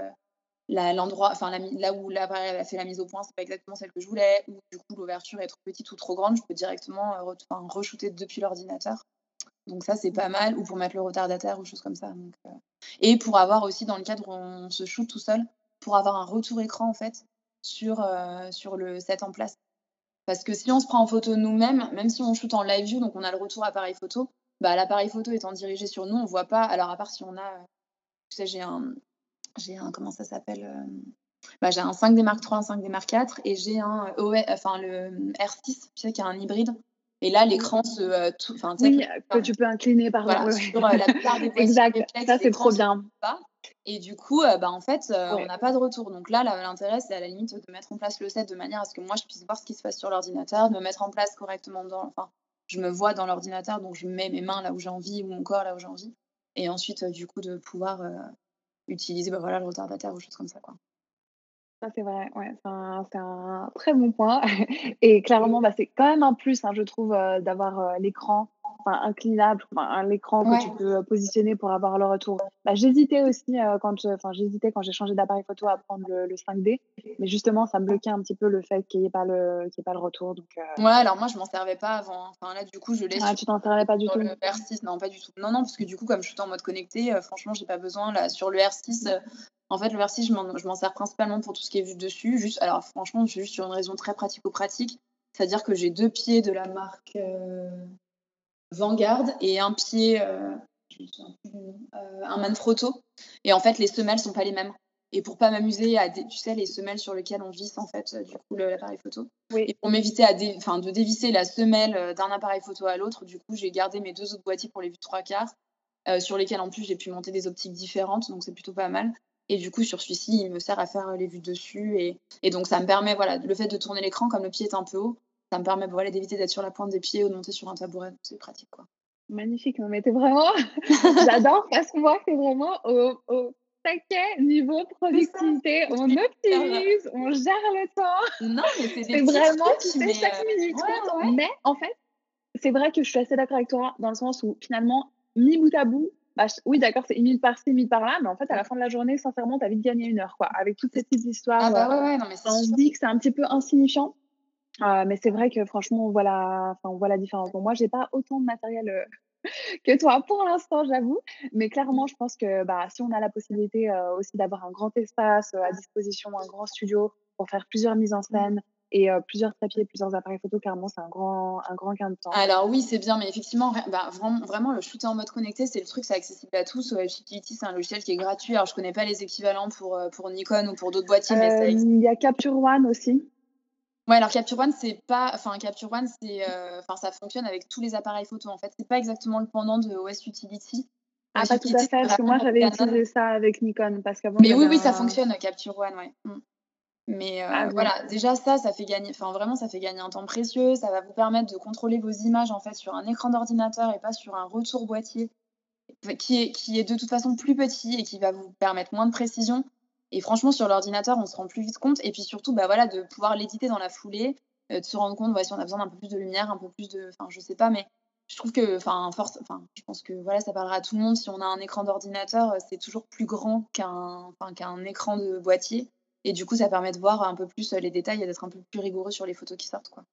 l'endroit enfin là où l'appareil a fait la mise au point, c'est pas exactement celle que je voulais ou du coup l'ouverture est trop petite ou trop grande, je peux directement, enfin re-shooter depuis l'ordinateur. Donc ça, c'est pas mal ou pour mettre le retardataire ou choses comme ça, heu et pour avoir aussi dans le cadre où on se shoote tout seul, pour avoir un retour écran en fait sur, heu, sur le set en place. Parce que si on se prend en photo nous-mêmes, même si on shoote en live view, donc on a le retour appareil photo, bah, l'appareil photo étant dirigé sur nous, on voit pas alors à part si on a, heu, tu sais, j'ai un j'ai un comment ça s'appelle? Bah, j'ai un 5D Mark III, un 5D Mark IV et j'ai un enfin le, mmh, R6, tu sais, qui est un hybride et là, Mmh. l'écran se, tout Oui, heu, que tu peux incliner, pardon, voilà, sur, heu, la plupart des (laughs) Exact, réflexes, ça, c'est trop bien. pas et du coup, bah, en fait, on n'a pas de retour. Donc là, l'intérêt, c'est à la limite de mettre en place le set de manière à ce que moi, je puisse voir ce qui se passe sur l'ordinateur, de me mettre en place correctement dans enfin, je me vois dans l'ordinateur, donc je mets mes mains là où j'ai envie ou mon corps là où j'ai envie et ensuite, du coup, de pouvoir, utiliser, bah, voilà, le retardataire ou choses comme ça, quoi. Ça, c'est vrai, ouais, c'est un très bon point. (laughs) Et clairement, bah, c'est quand même un plus, hein, je trouve, heu, d'avoir, heu, l'écran, enfin, inclinable, enfin, un l'écran que tu Ouais. peux, heu, positionner pour avoir le retour. Bah, j'hésitais aussi, heu, quand enfin, j'hésitais quand j'ai changé d'appareil photo à prendre le le 5D, mais justement, ça me bloquait un petit peu le fait qu'il y ait pas le qu'il y ait pas le retour donc heu Ouais, alors moi, je m'en servais pas avant. Enfin là, du coup, je l'ai Ah, tu t'en servais pas du sur le tout? R6, non, pas du tout. Non, non, parce que du coup, comme je shoote en mode connecté, heu, franchement, j'ai pas besoin là, sur le R6, heu, en fait, le R6, je m'en je m'en sers principalement pour tout ce qui est vue dessus, juste alors franchement, juste sur une raison très pratico-pratique, c'est-à-dire que j'ai 2 pieds de la marque, Vanguard et un pied, nom, heu, un Manfrotto et en fait, les semelles sont pas les mêmes et pour pas m'amuser à, tu sais, les semelles sur lesquelles on visse en fait, du coup, l'appareil photo. Et pour m'éviter de dévisser la semelle d'un appareil photo à l'autre, du coup, j'ai gardé mes deux autres boîtiers pour les vues trois quarts, sur lesquels en plus j'ai pu monter des optiques différentes, donc c'est plutôt pas mal. Et du coup, sur celui-ci, il me sert à faire les vues dessus. Et, et donc, ça me permet, voilà, le fait de tourner l'écran, comme le pied est un peu haut, ça me permet voilà, d'éviter d'être sur la pointe des pieds ou de monter sur un tabouret. C'est pratique, quoi. Magnifique, mais t'es vraiment. (laughs) J'adore parce que moi, c'est vraiment au, au taquet niveau productivité. On optimise, on gère le temps. Non, mais c'est vraiment, tu sais, chaque euh, minute. Mais en fait, c'est vrai que je suis assez d'accord avec toi dans le sens où finalement, mi bout à bout, bah, oui, d'accord, c'est une minute par-ci, une minute par-là, mais en fait, à la fin de la journée, sincèrement, tu as vite gagné une heure, quoi. Avec toutes ces petites histoires, ah bah ouais, ouais, non, mais on se dit que c'est un petit peu insignifiant. Euh, mais c'est vrai que franchement, on voit la, enfin, on voit la différence. Bon, moi, j'ai pas autant de matériel euh, (laughs) que toi pour l'instant, j'avoue. Mais clairement, je pense que bah, si on a la possibilité euh, aussi d'avoir un grand espace à disposition, un grand studio pour faire plusieurs mises en mmh. scène, et plusieurs trépieds, plusieurs appareils photo, clairement, c'est un grand, un grand gain de temps. Alors oui, c'est bien, mais effectivement, bah, vraiment, vraiment, le shooter en mode connecté, c'est le truc, c'est accessible à tous. Utility, c'est un logiciel qui est gratuit. Alors, je connais pas les équivalents pour, pour Nikon ou pour d'autres boîtiers, mais Il y a Capture One aussi. Ouais, alors Capture One, c'est pas, enfin Capture One, c'est, enfin ça fonctionne avec tous les appareils photo. En fait, c'est pas exactement le pendant de OS Utility. Ah, pas tout à fait, parce que moi j'avais utilisé ça avec Nikon. Parce Mais oui, oui, ça fonctionne, Capture One, ouais. Mmh. Mais euh, ah voilà, déjà ça, ça fait gagner, enfin vraiment, ça fait gagner un temps précieux. Ça va vous permettre de contrôler vos images en fait sur un écran d'ordinateur et pas sur un retour boîtier qui est, qui est de toute façon plus petit et qui va vous permettre moins de précision. Et franchement, sur l'ordinateur, on se rend plus vite compte. Et puis surtout, bah voilà, de pouvoir l'éditer dans la foulée, euh, de se rendre compte si on a besoin d'un peu plus de lumière, un peu plus de, enfin je sais pas, mais je trouve que, enfin force, enfin je pense que voilà, ça parlera à tout le monde. Si on a un écran d'ordinateur, c'est toujours plus grand qu'un, qu'un écran de boîtier. Et du coup, ça permet de voir un peu plus euh, les détails et d'être un peu plus rigoureux sur les photos qui sortent. Quoi.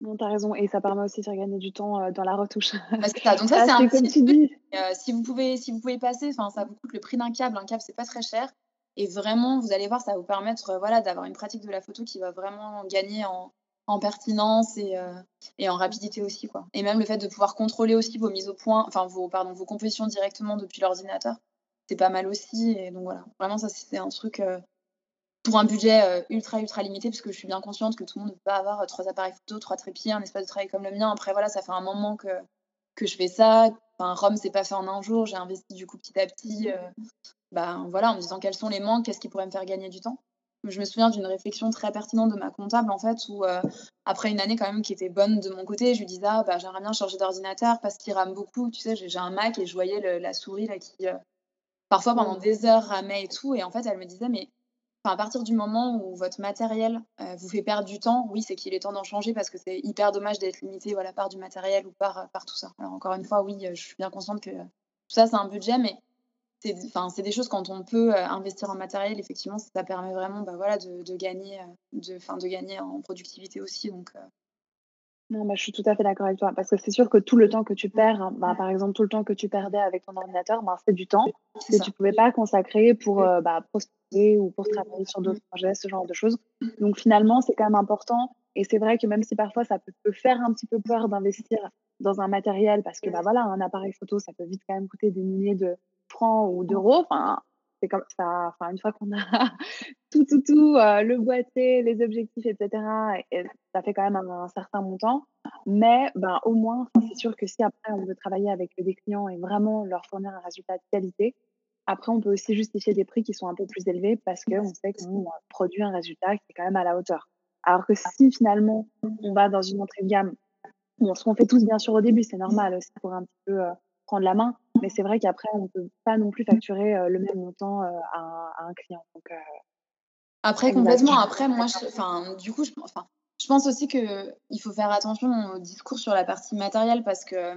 Non, t'as raison. Et ça permet aussi de faire gagner du temps euh, dans la retouche. Parce que ça. Donc ça, c'est un tu dis. Euh, si, vous pouvez, si vous pouvez passer, ça vous coûte le prix d'un câble. Un câble, c'est pas très cher. Et vraiment, vous allez voir, ça va vous permettre voilà, d'avoir une pratique de la photo qui va vraiment gagner en, en pertinence et, et, en rapidité aussi. Quoi. Et même le fait de pouvoir contrôler aussi vos mises au point, enfin vos, pardon, vos compositions directement depuis l'ordinateur, c'est pas mal aussi. Et donc voilà, vraiment, ça, c'est un truc pour un budget euh, ultra ultra limité parce que je suis bien consciente que tout le monde ne peut pas avoir euh, trois appareils photo, trois trépieds, un espace de travail comme le mien. Après voilà, ça fait un moment que, que je fais ça. Enfin, Rome, c'est pas fait en un jour. J'ai investi du coup petit à petit, euh, ben, voilà, en me disant quels sont les manques, qu'est-ce qui pourrait me faire gagner du temps. Je me souviens d'une réflexion très pertinente de ma comptable en fait où après une année quand même qui était bonne de mon côté, je lui disais ah, bah, j'aimerais bien changer d'ordinateur parce qu'il rame beaucoup. Tu sais, j'ai un Mac et je voyais la souris là qui parfois pendant des heures ramait et tout. Et en fait, elle me disait mais à partir du moment où votre matériel euh, vous fait perdre du temps, oui, c'est qu'il est temps d'en changer parce que c'est hyper dommage d'être limité voilà, par du matériel ou par, par tout ça. Alors, encore une fois, oui, je suis bien consciente que tout ça, c'est un budget, mais c'est, c'est des choses quand on peut euh, investir en matériel, effectivement, ça permet vraiment bah, voilà, de, de gagner, euh, de, de gagner en productivité aussi. Donc, non, bah, je suis tout à fait d'accord avec toi. Parce que c'est sûr que tout le temps que tu perds, hein, bah, par exemple, tout le temps que tu perdais avec ton ordinateur, bah, c'est du temps que tu ne pouvais pas consacrer pour euh, bah, prospecter ou pour travailler sur d'autres projets, ce genre de choses. Donc finalement, c'est quand même important. Et c'est vrai que même si parfois ça peut, peut faire un petit peu peur d'investir dans un matériel, parce que bah, voilà, un appareil photo, ça peut vite quand même coûter des milliers de francs ou d'euros. Enfin, c'est comme ça, enfin, une fois qu'on a (laughs) tout, tout, tout, euh, le boîtier, les objectifs, etc., et, ça fait quand même un, certain montant. Mais ben, au moins, c'est sûr que si après on veut travailler avec des clients et vraiment leur fournir un résultat de qualité, après on peut aussi justifier des prix qui sont un peu plus élevés parce qu'on sait qu'on produit un résultat qui est quand même à la hauteur. Alors que si finalement on va dans une entrée de gamme, bon, ce qu'on fait tous bien sûr au début, c'est normal aussi pour un petit peu euh, prendre la main, mais c'est vrai qu'après, on ne peut pas non plus facturer le même montant à, un client. Donc, après, complètement. Après, moi, je, du coup, je, je pense aussi qu'il faut faire attention au discours sur la partie matérielle parce que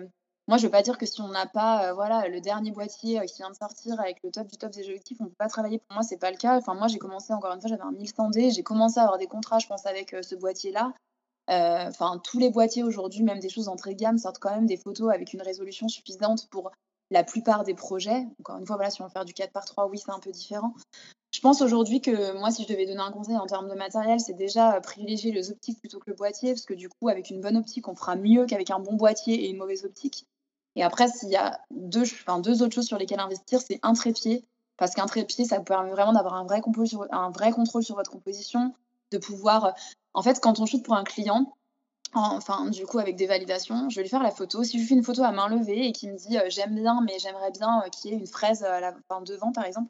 moi, je ne veux pas dire que si on n'a pas voilà, le dernier boîtier qui vient de sortir avec le top du top des objectifs, on ne peut pas travailler. Pour moi, ce n'est pas le cas. Enfin, moi, j'ai commencé, encore une fois, j'avais un 1100D, j'ai commencé à avoir des contrats, je pense, avec ce boîtier-là. Enfin, tous les boîtiers aujourd'hui, même des choses d'entrée de gamme, sortent quand même des photos avec une résolution suffisante pour la plupart des projets. Encore une fois, voilà, si on veut faire du 4 par 3, oui, c'est un peu différent. Je pense aujourd'hui que moi, si je devais donner un conseil en termes de matériel, c'est déjà privilégier les optiques plutôt que le boîtier, parce que du coup, avec une bonne optique, on fera mieux qu'avec un bon boîtier et une mauvaise optique. Et après, s'il y a deux, enfin, deux autres choses sur lesquelles investir, c'est un trépied parce qu'un trépied, ça vous permet vraiment d'avoir un, vrai un vrai contrôle sur votre composition, de pouvoir. En fait, quand on shoot pour un client, enfin, du coup, avec des validations, je vais lui faire la photo. Si je lui fais une photo à main levée et qu'il me dit j'aime bien, mais j'aimerais bien qu'il y ait une fraise à la, devant, par exemple,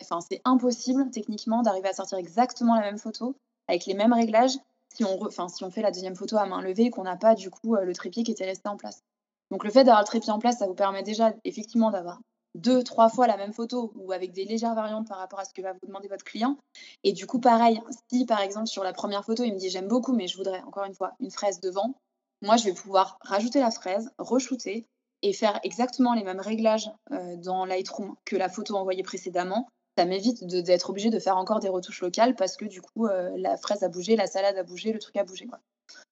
enfin, c'est impossible techniquement d'arriver à sortir exactement la même photo avec les mêmes réglages si on, enfin, si on fait la deuxième photo à main levée et qu'on n'a pas du coup le trépied qui était resté en place. Donc le fait d'avoir le trépied en place, ça vous permet déjà effectivement d'avoir deux, trois fois la même photo ou avec des légères variantes par rapport à ce que va vous demander votre client. Et du coup, pareil, si par exemple sur la première photo, il me dit j'aime beaucoup, mais je voudrais encore une fois une fraise devant, moi je vais pouvoir rajouter la fraise, re-shooter et faire exactement les mêmes réglages euh, dans Lightroom que la photo envoyée précédemment. Ça m'évite d'être obligé de faire encore des retouches locales parce que du coup, euh, la fraise a bougé, la salade a bougé, le truc a bougé. Quoi.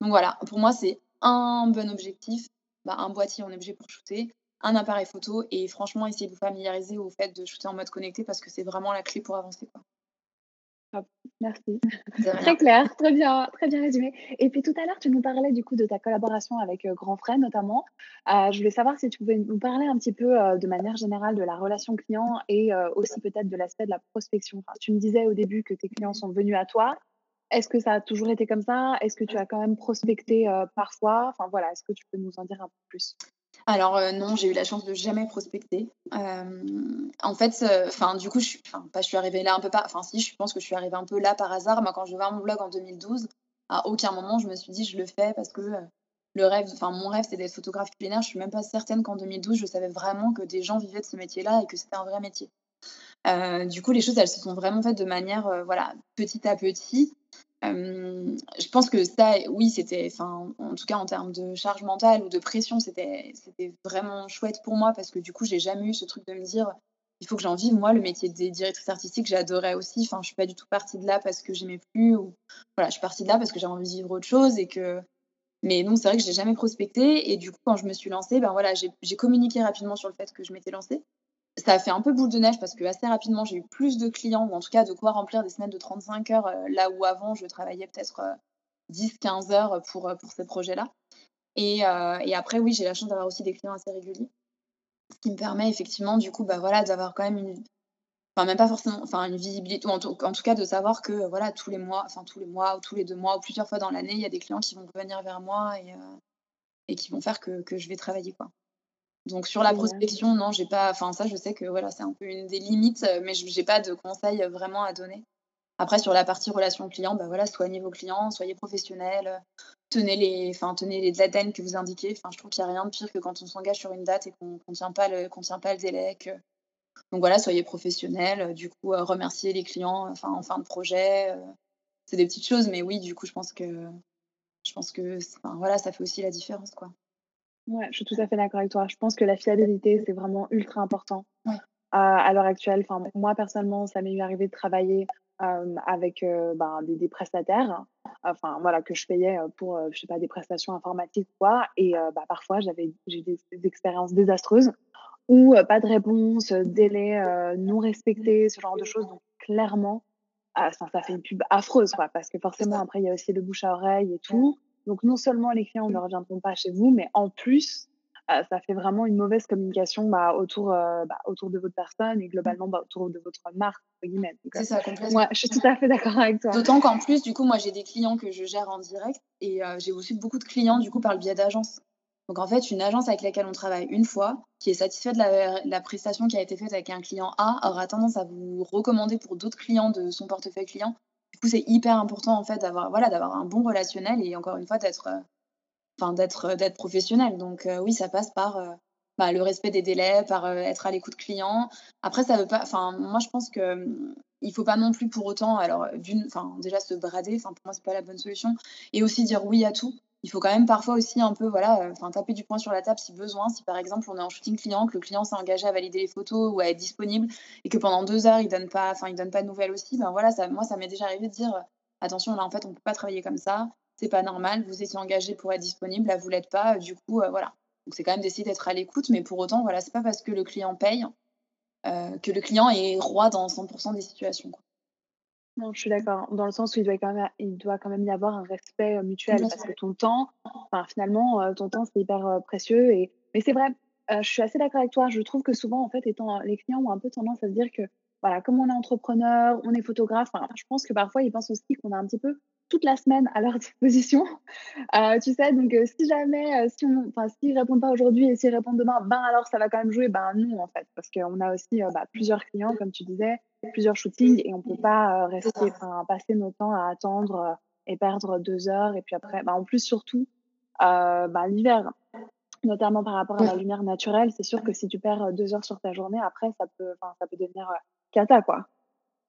Donc voilà, pour moi, c'est un bon objectif. Bah, un boîtier, on est obligé pour shooter un appareil photo et franchement, essayez de vous familiariser au fait de shooter en mode connecté parce que c'est vraiment la clé pour avancer. Quoi. merci. Très clair, très bien, très bien résumé. Et puis tout à l'heure, tu nous parlais du coup de ta collaboration avec euh, Grand Frais notamment. Euh, je voulais savoir si tu pouvais nous parler un petit peu euh, de manière générale de la relation client et aussi peut-être de l'aspect de la prospection. tu me disais au début que tes clients sont venus à toi. Est-ce que ça a toujours été comme ça? Est-ce que tu as quand même prospecté parfois? Enfin voilà, est-ce que tu peux nous en dire un peu plus? Alors euh, non, j'ai eu la chance de jamais prospecter. Euh, en fait, euh, enfin du coup, je suis, pas, je suis arrivée là un peu pas. Enfin si, je pense que je suis arrivée un peu là par hasard. Moi, quand je vois mon blog en 2012, à aucun moment je me suis dit je le fais parce que le rêve, enfin mon rêve, c'est d'être photographe culinaire. Je suis même pas certaine qu'en 2012, je savais vraiment que des gens vivaient de ce métier-là et que c'était un vrai métier. du coup, les choses, elles se sont vraiment faites de manière, voilà, petit à petit je pense que ça, oui, c'était, en tout cas en termes de charge mentale ou de pression, c'était, vraiment chouette pour moi parce que du coup, j'ai jamais eu ce truc de me dire, il faut que j'en vive. Moi, le métier des directrices artistiques, j'adorais aussi. Enfin, je suis pas du tout partie de là parce que j'aimais plus ou voilà, je suis partie de là parce que j'avais envie de vivre autre chose et que. Mais non, c'est vrai que je jamais prospecté et du coup, quand je me suis lancée, ben voilà, j'ai communiqué rapidement sur le fait que je m'étais lancée ça a fait un peu boule de neige parce que assez rapidement, j'ai eu plus de clients, ou en tout cas de quoi remplir des semaines de 35 heures, euh, là où avant, je travaillais peut-être 10-15 euh, heures pour, euh, pour ces projets-là. Et, après, oui, j'ai la chance d'avoir aussi des clients assez réguliers, ce qui me permet effectivement, du coup, bah, voilà, d'avoir quand même une, enfin même pas forcément, enfin une visibilité, ou en tout, en tout, cas de savoir que voilà, tous les mois, enfin tous les mois ou tous les deux mois ou plusieurs fois dans l'année, il y a des clients qui vont revenir vers moi et, et qui vont faire que, que je vais travailler, quoi. Donc sur la prospection, non, j'ai pas. Enfin, ça, je sais que voilà, c'est un peu une des limites, euh, mais je n'ai pas de conseils euh, vraiment à donner. Après, sur la partie relation client, bah voilà, soignez vos clients, soyez professionnels, tenez les, enfin, tenez les deadlines que vous indiquez. Enfin, je trouve qu'il n'y a rien de pire que quand on s'engage sur une date et qu'on ne tient pas le, qu'on tient pas le délai. Donc voilà, soyez professionnels. Du coup, euh, remerciez les clients, enfin, en fin de projet. c'est des petites choses, mais oui, du coup, je pense que, je pense que, enfin, voilà, ça fait aussi la différence, quoi. Ouais, je suis tout à fait d'accord avec toi. Je pense que la fiabilité, c'est vraiment ultra important. Euh, à l'heure actuelle, enfin, moi personnellement, ça m'est arrivé de travailler euh, avec euh, ben, des, prestataires, enfin voilà, que je payais pour, je sais pas, des prestations informatiques quoi. Et bah, parfois, j'avais j'ai des, des, expériences désastreuses ou pas de réponse, délai non respecté, ce genre de choses. Donc clairement, ça, ça fait une pub affreuse, quoi, parce que forcément après il y a aussi le bouche à oreille et tout. Donc non seulement les clients ne reviendront pas chez vous, mais en plus, euh, ça fait vraiment une mauvaise communication bah, autour, euh, bah, autour de votre personne et globalement bah, autour de votre marque. C'est ça, complètement. je suis tout à fait d'accord avec toi. D'autant qu'en plus, du coup, moi, j'ai des clients que je gère en direct et euh, j'ai aussi beaucoup de clients, du coup, par le biais d'agences. Donc, en fait, une agence avec laquelle on travaille une fois, qui est satisfaite de la, la, prestation qui a été faite avec un client A, aura tendance à vous recommander pour d'autres clients de son portefeuille client du coup, c'est hyper important en fait d'avoir voilà, d'avoir un bon relationnel et encore une fois d'être euh, enfin d'être euh, d'être professionnel. Donc euh, oui, ça passe par bah, le respect des délais, par être à l'écoute client. Après, ça veut pas. Enfin, moi, je pense que mmh, il faut pas non plus pour autant, alors d'une, enfin déjà se brader. Enfin, pour moi, c'est pas la bonne solution. Et aussi dire oui à tout il faut quand même parfois aussi un peu voilà, euh, taper du poing sur la table si besoin. Si par exemple on est en shooting client, que le client s'est engagé à valider les photos ou à être disponible et que pendant deux heures il donne pas, enfin il donne pas de nouvelles aussi, ben voilà, ça, moi ça m'est déjà arrivé de dire euh, attention là en fait on peut pas travailler comme ça, c'est pas normal, vous étiez engagé pour être disponible, là vous l'êtes pas, du coup euh, voilà. Donc c'est quand même d'essayer d'être à l'écoute, mais pour autant voilà, c'est pas parce que le client paye que le client est roi dans 100% des situations. Non, je suis d'accord. Dans le sens où il doit quand même, il doit quand même y avoir un respect mutuel parce que ton temps, enfin, finalement, ton temps, c'est hyper précieux. Et... Mais c'est vrai, je suis assez d'accord avec toi. Je trouve que souvent, en fait, étant les clients ont un peu tendance à se dire que, voilà, comme on est entrepreneur, on est photographe, je pense que parfois, ils pensent aussi qu'on a un petit peu toute la semaine à leur (laughs) disposition. Euh, tu sais, donc si jamais, si on, enfin, s'ils répondent pas aujourd'hui et s'ils répondent demain, ben alors ça va quand même jouer, ben non en fait, parce qu'on a aussi bah, plusieurs clients, comme tu disais, plusieurs shootings et on peut pas rester, passer nos temps à attendre et perdre deux heures et puis après, bah, en plus surtout, bah, l'hiver, notamment par rapport à la lumière naturelle, c'est sûr que si tu perds deux heures sur ta journée, après ça peut, ça peut devenir cata quoi.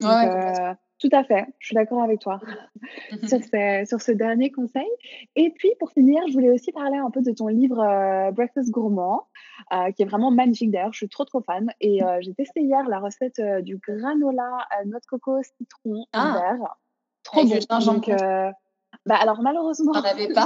ouais, tout à fait, je suis d'accord avec toi (laughs) sur, sur, ce dernier conseil. Et puis, pour finir, je voulais aussi parler un peu de ton livre euh, Breakfast Gourmand, euh, qui est vraiment magnifique d'ailleurs, je suis trop trop fan. Et euh, j'ai testé hier la recette du granola noix de coco citron ah. Trop bon. Donc, bah alors malheureusement, (laughs) pas. (laughs)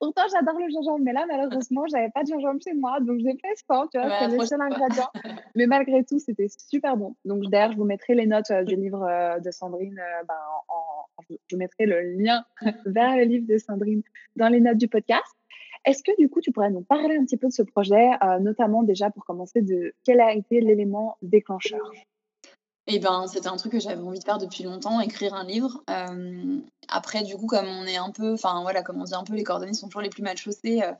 Pourtant j'adore le gingembre, mais là malheureusement j'avais pas de gingembre chez moi, donc j'ai fait ça, tu vois, c'est le seul ingrédient. mais malgré tout, c'était super bon. Donc d'ailleurs, je vous mettrai les notes euh, du livre euh, de Sandrine, euh, ben, en, je mettrai le lien (laughs) vers le livre de Sandrine dans les notes du podcast. Est-ce que du coup, tu pourrais nous parler un petit peu de ce projet, notamment déjà pour commencer de quel a été l'élément déclencheur? Et ben, c'était un truc que j'avais envie de faire depuis longtemps, écrire un livre. Euh, après, du coup, comme on est un peu, enfin voilà, comme on dit un peu, les coordonnées sont toujours les plus mal chaussées. Euh,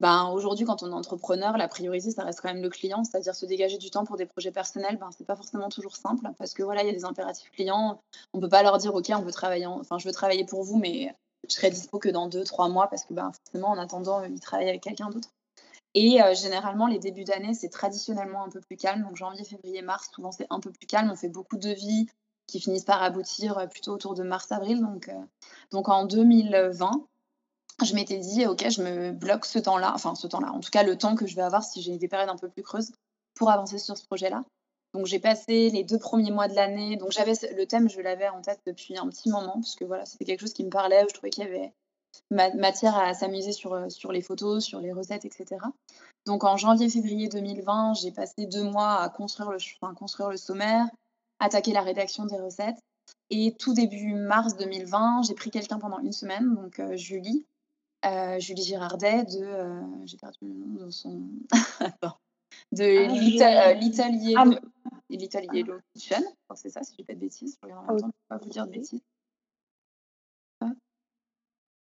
ben, aujourd'hui, quand on est entrepreneur, la priorité, ça reste quand même le client, c'est-à-dire se dégager du temps pour des projets personnels. Ben, c'est pas forcément toujours simple parce que voilà, il y a des impératifs clients. On peut pas leur dire, ok, on veut travailler, enfin, je veux travailler pour vous, mais je serai dispo que dans deux, trois mois parce que ben, forcément, en attendant, ils travaillent avec quelqu'un d'autre. Et euh, généralement, les débuts d'année, c'est traditionnellement un peu plus calme. Donc janvier, février, mars, souvent c'est un peu plus calme. On fait beaucoup de devis qui finissent par aboutir euh, plutôt autour de mars-avril. Donc, euh, donc en 2020, je m'étais dit, OK, je me bloque ce temps-là, enfin ce temps-là, en tout cas le temps que je vais avoir si j'ai des périodes un peu plus creuses pour avancer sur ce projet-là. Donc j'ai passé les deux premiers mois de l'année. Donc j'avais le thème, je l'avais en tête depuis un petit moment, parce que voilà, c'était quelque chose qui me parlait, je trouvais qu'il y avait matière à s'amuser sur, euh, sur les photos, sur les recettes, etc. Donc en janvier-février 2020, j'ai passé deux mois à construire le, enfin, construire le sommaire, attaquer la rédaction des recettes. Et tout début mars 2020, j'ai pris quelqu'un pendant une semaine, donc euh, Julie, euh, Julie Girardet de. j'ai perdu le nom de son. (laughs) de ah, Little Yellow, ah, Yellow Kitchen. c'est ça, si je ne dis pas de bêtises. Je regarde en même temps pas vous dire de bêtises.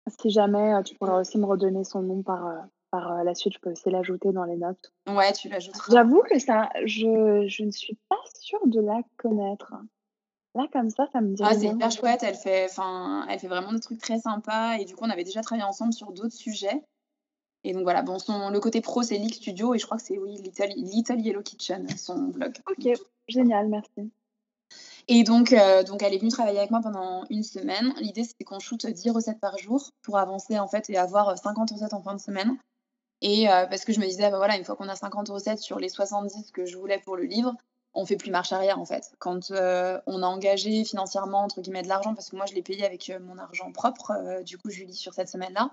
Si jamais, euh, tu pourras aussi me redonner son nom par, euh, par euh, la suite, je peux aussi l'ajouter dans les notes. Ouais, tu l'ajouteras. J'avoue que ça, je, je ne suis pas sûre de la connaître. Là, comme ça, ça me dit Ah, c'est hyper chouette. Elle fait, elle fait vraiment des trucs très sympas. Et du coup, on avait déjà travaillé ensemble sur d'autres sujets. Et donc voilà, bon, son, le côté pro, c'est Leak Studio. Et je crois que c'est, oui, Little, Yellow Kitchen, son blog. Ok, génial, merci. Et donc, euh, donc, elle est venue travailler avec moi pendant une semaine. L'idée, c'était qu'on shoote 10 recettes par jour pour avancer en fait et avoir 50 recettes en fin de semaine. Et euh, parce que je me disais, bah, voilà, une fois qu'on a 50 recettes sur les 70 que je voulais pour le livre, on fait plus marche arrière en fait. Quand euh, on a engagé financièrement entre guillemets de l'argent, parce que moi je l'ai payé avec mon argent propre, du coup Julie sur cette semaine-là.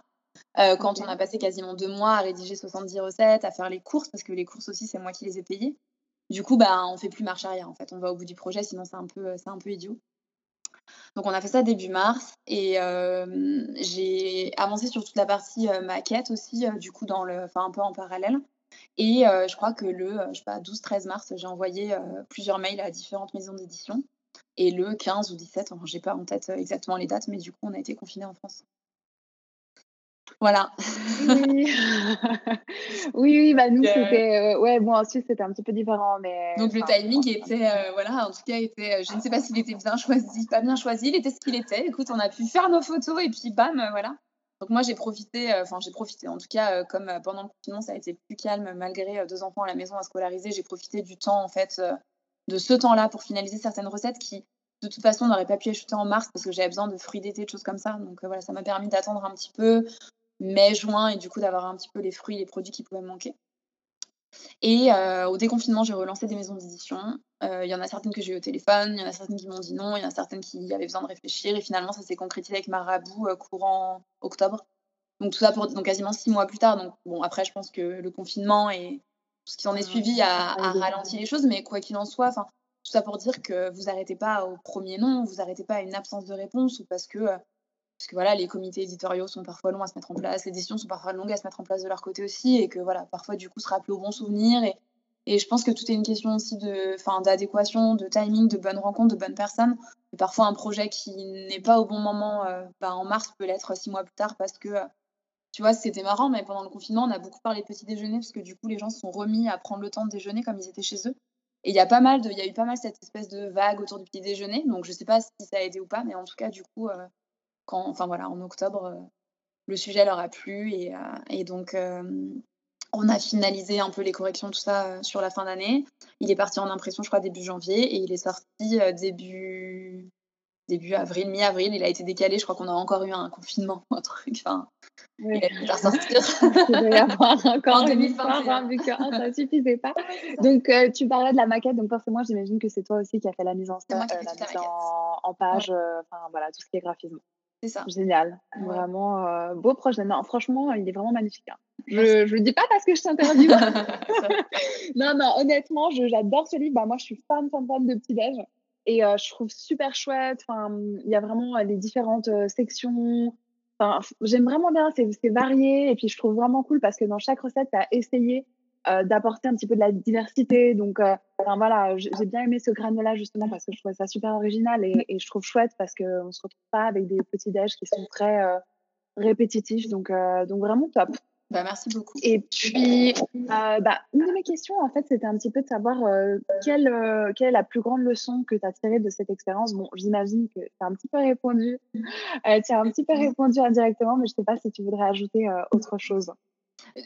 quand on a passé quasiment deux mois à rédiger 70 recettes, à faire les courses, parce que les courses aussi c'est moi qui les ai payées, du coup, bah, on fait plus marche arrière en fait. On va au bout du projet, sinon c'est un peu, euh, idiot. Donc on a fait ça début mars et euh, j'ai avancé sur toute la partie euh, maquette aussi, du coup dans le, un peu en parallèle. Et je crois que le, je sais pas, 12-13 mars, j'ai envoyé plusieurs mails à différentes maisons d'édition. Et le 15 ou 17, enfin, j'ai pas en tête exactement les dates, mais du coup on a été confinés en France. Voilà. (laughs) Oui, oui, bah nous, c'était. Euh, ouais, bon, ensuite, c'était un petit peu différent. Mais, Donc, le timing était. Euh, voilà, en tout cas, était, euh, je ne sais pas s'il était bien choisi, pas bien choisi. Il était ce qu'il était. Écoute, on a pu faire nos photos et puis bam, voilà. Donc, moi, j'ai profité. Enfin, j'ai profité. En tout cas, comme pendant le confinement, ça a été plus calme, malgré deux enfants à la maison à scolariser, j'ai profité du temps, en fait, de ce temps-là pour finaliser certaines recettes qui. De toute façon, on n'aurait pas pu acheter en mars parce que j'avais besoin de fruits d'été, de choses comme ça. Donc voilà, ça m'a permis d'attendre un petit peu, mai, juin, et du coup d'avoir un petit peu les fruits, les produits qui pouvaient me manquer. Et euh, au déconfinement, j'ai relancé des maisons d'édition. Euh, il y en a certaines que j'ai eu au téléphone, il y en a certaines qui m'ont dit non, il y en a certaines qui avaient besoin de réfléchir. Et finalement, ça s'est concrétisé avec Marabout euh, courant octobre. Donc tout ça pour donc quasiment six mois plus tard. Donc bon, après, je pense que le confinement et tout ce qui en est suivi a, ralenti les choses. Mais quoi qu'il en soit, tout ça pour dire que vous n'arrêtez pas au premier non, vous n'arrêtez pas à une absence de réponse ou parce que parce que voilà, les comités éditoriaux sont parfois longs à se mettre en place, les décisions sont parfois longues à se mettre en place de leur côté aussi, et que voilà, parfois du coup se rappeler au bon souvenir. Et, je pense que tout est une question aussi de, d'adéquation, de timing, de bonnes rencontres, de bonnes personnes. Et parfois un projet qui n'est pas au bon moment euh, bah, en mars peut l'être six mois plus tard parce que euh, tu vois, c'était marrant, mais pendant le confinement, on a beaucoup parlé de petit déjeuner parce que du coup, les gens se sont remis à prendre le temps de déjeuner comme ils étaient chez eux. Et il y a pas mal de, il y a eu pas mal cette espèce de vague autour du petit déjeuner. Donc je sais pas si ça a aidé ou pas, mais en tout cas, du coup, euh, quand, enfin voilà, en octobre, euh, le sujet leur a plu et, euh, et donc on a finalisé un peu les corrections, tout ça sur la fin d'année. Il est parti en impression, je crois, début janvier et il est sorti début début avril, mi-avril. Il a été décalé. Je crois qu'on a encore eu un confinement, (laughs) un truc. Enfin, il a pu ressortir. il avoir (laughs) encore en 2021, vu que ça ne suffisait pas. (laughs) Donc, euh, tu parlais de la maquette. Donc, forcément, j'imagine que c'est toi aussi qui as fait la mise en, scène, euh, la mise en, page, euh, enfin voilà, tout ce qui est graphisme. C'est ça. Génial. Vraiment beau projet. Non, franchement, il est vraiment magnifique. Hein. Je ne le dis pas parce que je t'interviewe. (laughs) (laughs) non, non, honnêtement, j'adore ce livre. Bah, moi, je suis fan, fan, fan de Petit Déj. Et je trouve super chouette. Enfin, il y a vraiment les différentes sections. Enfin, j'aime vraiment bien, c'est varié. Et puis, je trouve vraiment cool parce que dans chaque recette, tu as essayé d'apporter un petit peu de la diversité. Donc, enfin, voilà, j'ai bien aimé ce grain-là justement parce que je trouvais ça super original et, et je trouve chouette parce qu'on ne se retrouve pas avec des petits déj qui sont très répétitifs. Donc, donc, vraiment top. Bah, merci beaucoup. Et puis, euh, bah, une de mes questions, en fait, c'était un petit peu de savoir euh, quelle, euh, quelle, est la plus grande leçon que tu as tirée de cette expérience? Bon, j'imagine que tu as un petit peu répondu, tu as un petit peu (laughs) répondu indirectement, mais je ne sais pas si tu voudrais ajouter autre chose.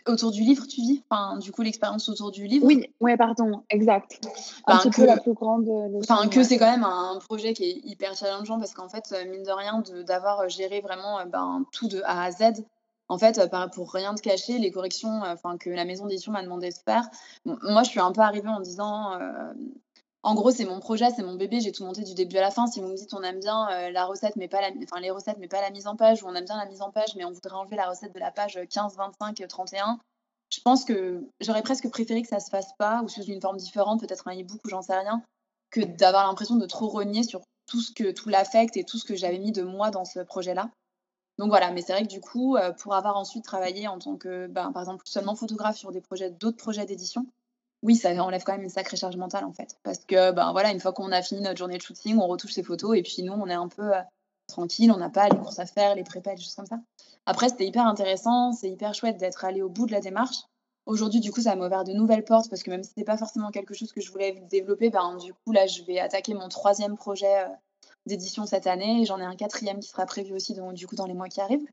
Autour du livre, tu dis? Enfin, du coup, l'expérience autour du livre? Oui, ouais, pardon, exact. Un petit peu la plus grande. Enfin, que c'est quand même un projet qui est hyper challengeant parce qu'en fait, mine de rien, d'avoir géré vraiment ben, tout de A à Z, en fait, euh, pour rien te cacher, les corrections euh, enfin que la maison d'édition m'a demandé de faire, moi, je suis un peu arrivée en disant, euh, en gros, c'est mon projet, c'est mon bébé, j'ai tout monté du début à la fin. Si vous me dites on aime bien la recette, mais pas les recettes, mais pas la mise en page, ou on aime bien la mise en page, mais on voudrait enlever la recette de la page 15, 25, 31, je pense que j'aurais presque préféré que ça se fasse pas, ou sous une forme différente, peut-être un e-book ou j'en sais rien, que d'avoir l'impression de trop renier sur tout ce que tout l'affect et tout ce que j'avais mis de moi dans ce projet-là. Donc voilà, mais c'est vrai que du coup, euh, pour avoir ensuite travaillé en tant que, ben, par exemple, seulement photographe sur d'autres projets d'édition, oui, ça enlève quand même une sacrée charge mentale en fait. Parce que, ben voilà, une fois qu'on a fini notre journée de shooting, on retouche ses photos et puis nous, on est un peu euh, tranquille, on n'a pas les courses à faire, les prépas, des choses comme ça. Après, c'était hyper intéressant, c'est hyper chouette d'être allé au bout de la démarche. Aujourd'hui, du coup, ça m'a ouvert de nouvelles portes parce que même si ce n'était pas forcément quelque chose que je voulais développer, ben, du coup, là, je vais attaquer mon troisième projet euh, d'édition cette année. J'en ai un quatrième qui sera prévu aussi donc, du coup dans les mois qui arrivent.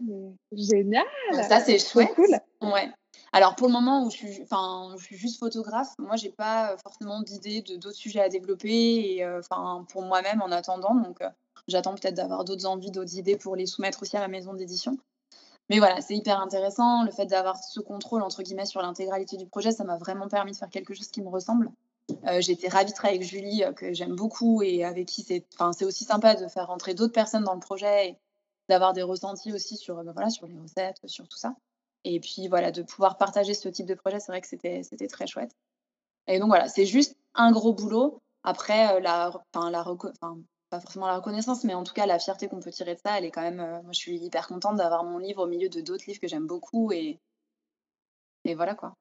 Génial. ça c'est chouette. Cool. Ouais. Alors pour le moment où je suis, enfin, je suis juste photographe, moi j'ai pas euh, forcément d'idées de d'autres sujets à développer et euh, enfin pour moi-même en attendant. Donc euh, j'attends peut-être d'avoir d'autres envies, d'autres idées pour les soumettre aussi à ma maison d'édition. Mais voilà, c'est hyper intéressant. Le fait d'avoir ce contrôle entre guillemets sur l'intégralité du projet, ça m'a vraiment permis de faire quelque chose qui me ressemble. Été ravie de travailler avec Julie, que j'aime beaucoup et avec qui c'est aussi sympa de faire rentrer d'autres personnes dans le projet et d'avoir des ressentis aussi sur, bah, voilà, sur les recettes, sur tout ça. Et puis voilà, de pouvoir partager ce type de projet, c'est vrai que c'était très chouette. Et donc voilà, c'est juste un gros boulot. Après, la, la pas forcément la reconnaissance, mais en tout cas, la fierté qu'on peut tirer de ça, elle est quand même. moi, je suis hyper contente d'avoir mon livre au milieu de d'autres livres que j'aime beaucoup. Et, et voilà quoi.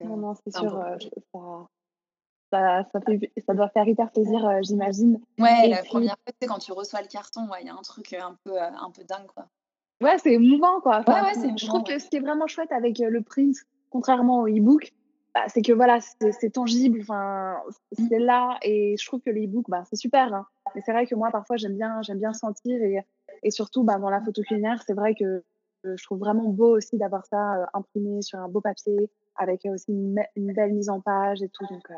non, non, c'est sûr. Ça, ça, fait, ça, doit faire hyper plaisir, euh, j'imagine. Ouais, la première fois, c'est quand tu reçois le carton, il y a un truc euh, un peu, euh, un peu dingue, quoi. Ouais, c'est émouvant, quoi. ouais, ouais, je trouve que ce qui est vraiment chouette avec le print, contrairement au e-book, bah, c'est que voilà, c'est tangible, enfin, mmh. c'est là, et je trouve que le e-book, bah, c'est super. Hein. Mais c'est vrai que moi, parfois, j'aime bien, j'aime bien sentir, et, et surtout, bah, dans la photo culinaire, c'est vrai que je trouve vraiment beau aussi d'avoir ça imprimé sur un beau papier, avec aussi une, une, belle mise en page et tout. Donc,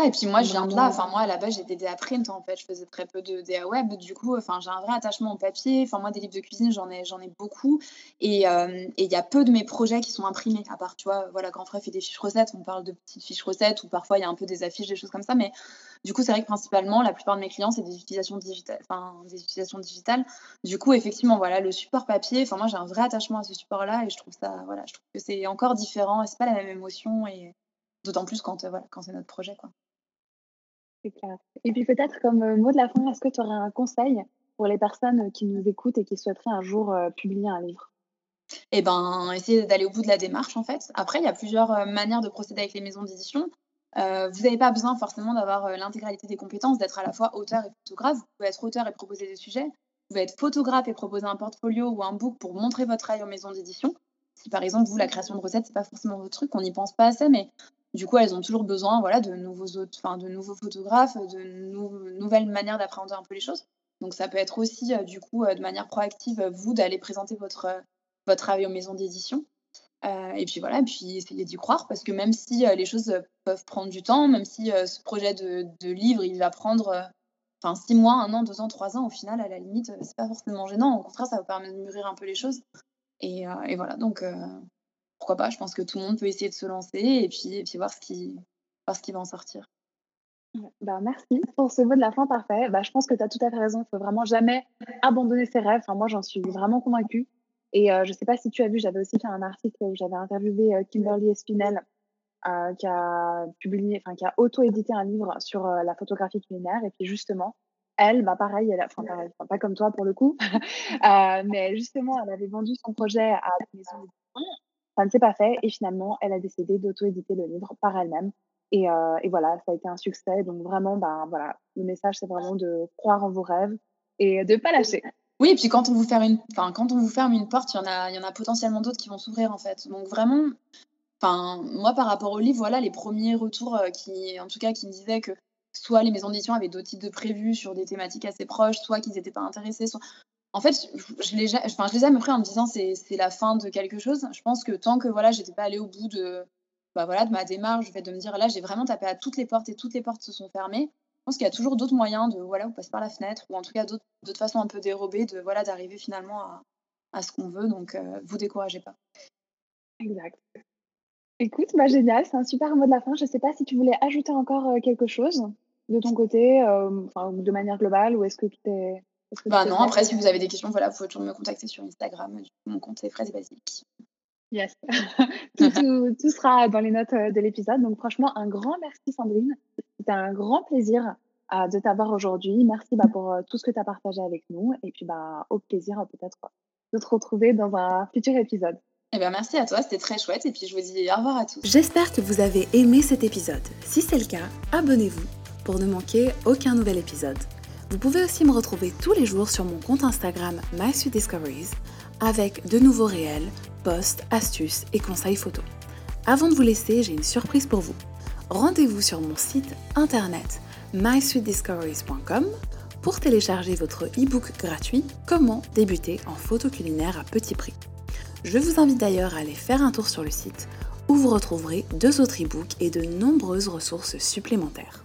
et puis moi, je viens de là. Enfin, moi, à la base, j'étais DA print, en fait. Je faisais très peu de DA web. Du coup, enfin, j'ai un vrai attachement au papier. Enfin, moi, des livres de cuisine, j'en ai, j'en ai beaucoup. Et il y a peu de mes projets qui sont imprimés. À part, tu vois, voilà, Grand Frère fait des fiches recettes. On parle de petites fiches recettes ou parfois, il y a un peu des affiches, des choses comme ça. Mais du coup, c'est vrai que principalement, la plupart de mes clients, c'est des utilisations digitales. Enfin, des utilisations digitales. Du coup, effectivement, voilà, le support papier. Enfin, moi, j'ai un vrai attachement à ce support-là. Et je trouve ça, voilà, je trouve que c'est encore différent. C'est pas la même émotion. Et d'autant plus quand, voilà, quand c'est notre projet, quoi. Et puis peut-être comme euh, mot de la fin, est-ce que tu aurais un conseil pour les personnes qui nous écoutent et qui souhaiteraient un jour publier un livre? Eh ben, essayer d'aller au bout de la démarche, en fait. Après, il y a plusieurs manières de procéder avec les maisons d'édition. vous n'avez pas besoin forcément d'avoir l'intégralité des compétences, d'être à la fois auteur et photographe. Vous pouvez être auteur et proposer des sujets. Vous pouvez être photographe et proposer un portfolio ou un book pour montrer votre travail aux maisons d'édition. Si par exemple, vous, la création de recettes, c'est pas forcément votre truc, on n'y pense pas assez, mais du coup, elles ont toujours besoin voilà, de, nouveaux de nouveaux photographes, de nouvelles manières d'appréhender un peu les choses. Donc ça peut être aussi, du coup, de manière proactive, vous, d'aller présenter votre, votre travail aux maisons d'édition. et puis voilà, et puis essayer d'y croire, parce que même si les choses peuvent prendre du temps, même si ce projet de, livre, il va prendre enfin six mois, un an, deux ans, trois ans, au final, à la limite, c'est pas forcément gênant. Au contraire, ça va permettre de mûrir un peu les choses. Et voilà, donc pourquoi pas, je pense que tout le monde peut essayer de se lancer et puis, voir, ce qui, va en sortir. Bah, merci pour ce mot de la fin parfait. Bah, je pense que tu as tout à fait raison. Il faut vraiment jamais abandonner ses rêves. Enfin, moi, j'en suis vraiment convaincue. Et je ne sais pas si tu as vu, j'avais aussi fait un article où j'avais interviewé Kimberly Espinel, qui a publié, enfin, qui a auto-édité un livre sur la photographie culinaire. Et puis, justement, elle, bah, pareil, pas comme toi pour le coup, (laughs) mais justement, elle avait vendu son projet à des maisons ça ne s'est pas fait et finalement, elle a décidé d'auto-éditer le livre par elle-même. Et, euh, et, voilà, ça a été un succès. Donc vraiment, ben, voilà, le message, c'est vraiment de croire en vos rêves et de ne pas lâcher. Oui, et puis quand on vous ferme une, enfin, quand on vous ferme une porte, il y en a, y en a potentiellement d'autres qui vont s'ouvrir en fait. Donc vraiment, enfin, moi par rapport au livre, voilà, les premiers retours euh, qui, en tout cas, qui me disaient que soit les maisons d'édition avaient d'autres types de prévus sur des thématiques assez proches, soit qu'ils n'étaient pas intéressés, soit en fait, je les, enfin, je les en me disant c'est c'est la fin de quelque chose. Je pense que tant que voilà, j'étais pas allée au bout de bah voilà, de ma démarche, le fait de me dire là, j'ai vraiment tapé à toutes les portes et toutes les portes se sont fermées. Je pense qu'il y a toujours d'autres moyens de voilà, vous passez par la fenêtre ou en tout cas d'autres façons un peu dérobées de voilà d'arriver finalement à, à ce qu'on veut. Donc euh, vous découragez pas. Exact. Écoute, bah génial, c'est un super mot de la fin. Je sais pas si tu voulais ajouter encore euh, quelque chose de ton côté, euh, de manière globale, ou est-ce que tout est bah non, après, si vous avez des questions, voilà, vous pouvez toujours me contacter sur Instagram. Mon compte, c'est Fraise Basique. Yes. (laughs) tout, tout, sera dans les notes euh, de l'épisode. Donc, franchement, un grand merci, Sandrine. C'était un grand plaisir euh, de t'avoir aujourd'hui. Merci bah, pour euh, tout ce que tu as partagé avec nous. Et puis, bah, au plaisir peut-être de te retrouver dans un futur épisode. Eh bien, merci à toi, c'était très chouette. Et puis, je vous dis au revoir à tous. J'espère que vous avez aimé cet épisode. Si c'est le cas, abonnez-vous pour ne manquer aucun nouvel épisode. Vous pouvez aussi me retrouver tous les jours sur mon compte Instagram MySweetDiscoveries avec de nouveaux réels, posts, astuces et conseils photos. Avant de vous laisser, j'ai une surprise pour vous. Rendez-vous sur mon site internet mysweetdiscoveries.com pour télécharger votre e-book gratuit Comment débuter en photo culinaire à petit prix. Je vous invite d'ailleurs à aller faire un tour sur le site où vous retrouverez deux autres e-books et de nombreuses ressources supplémentaires.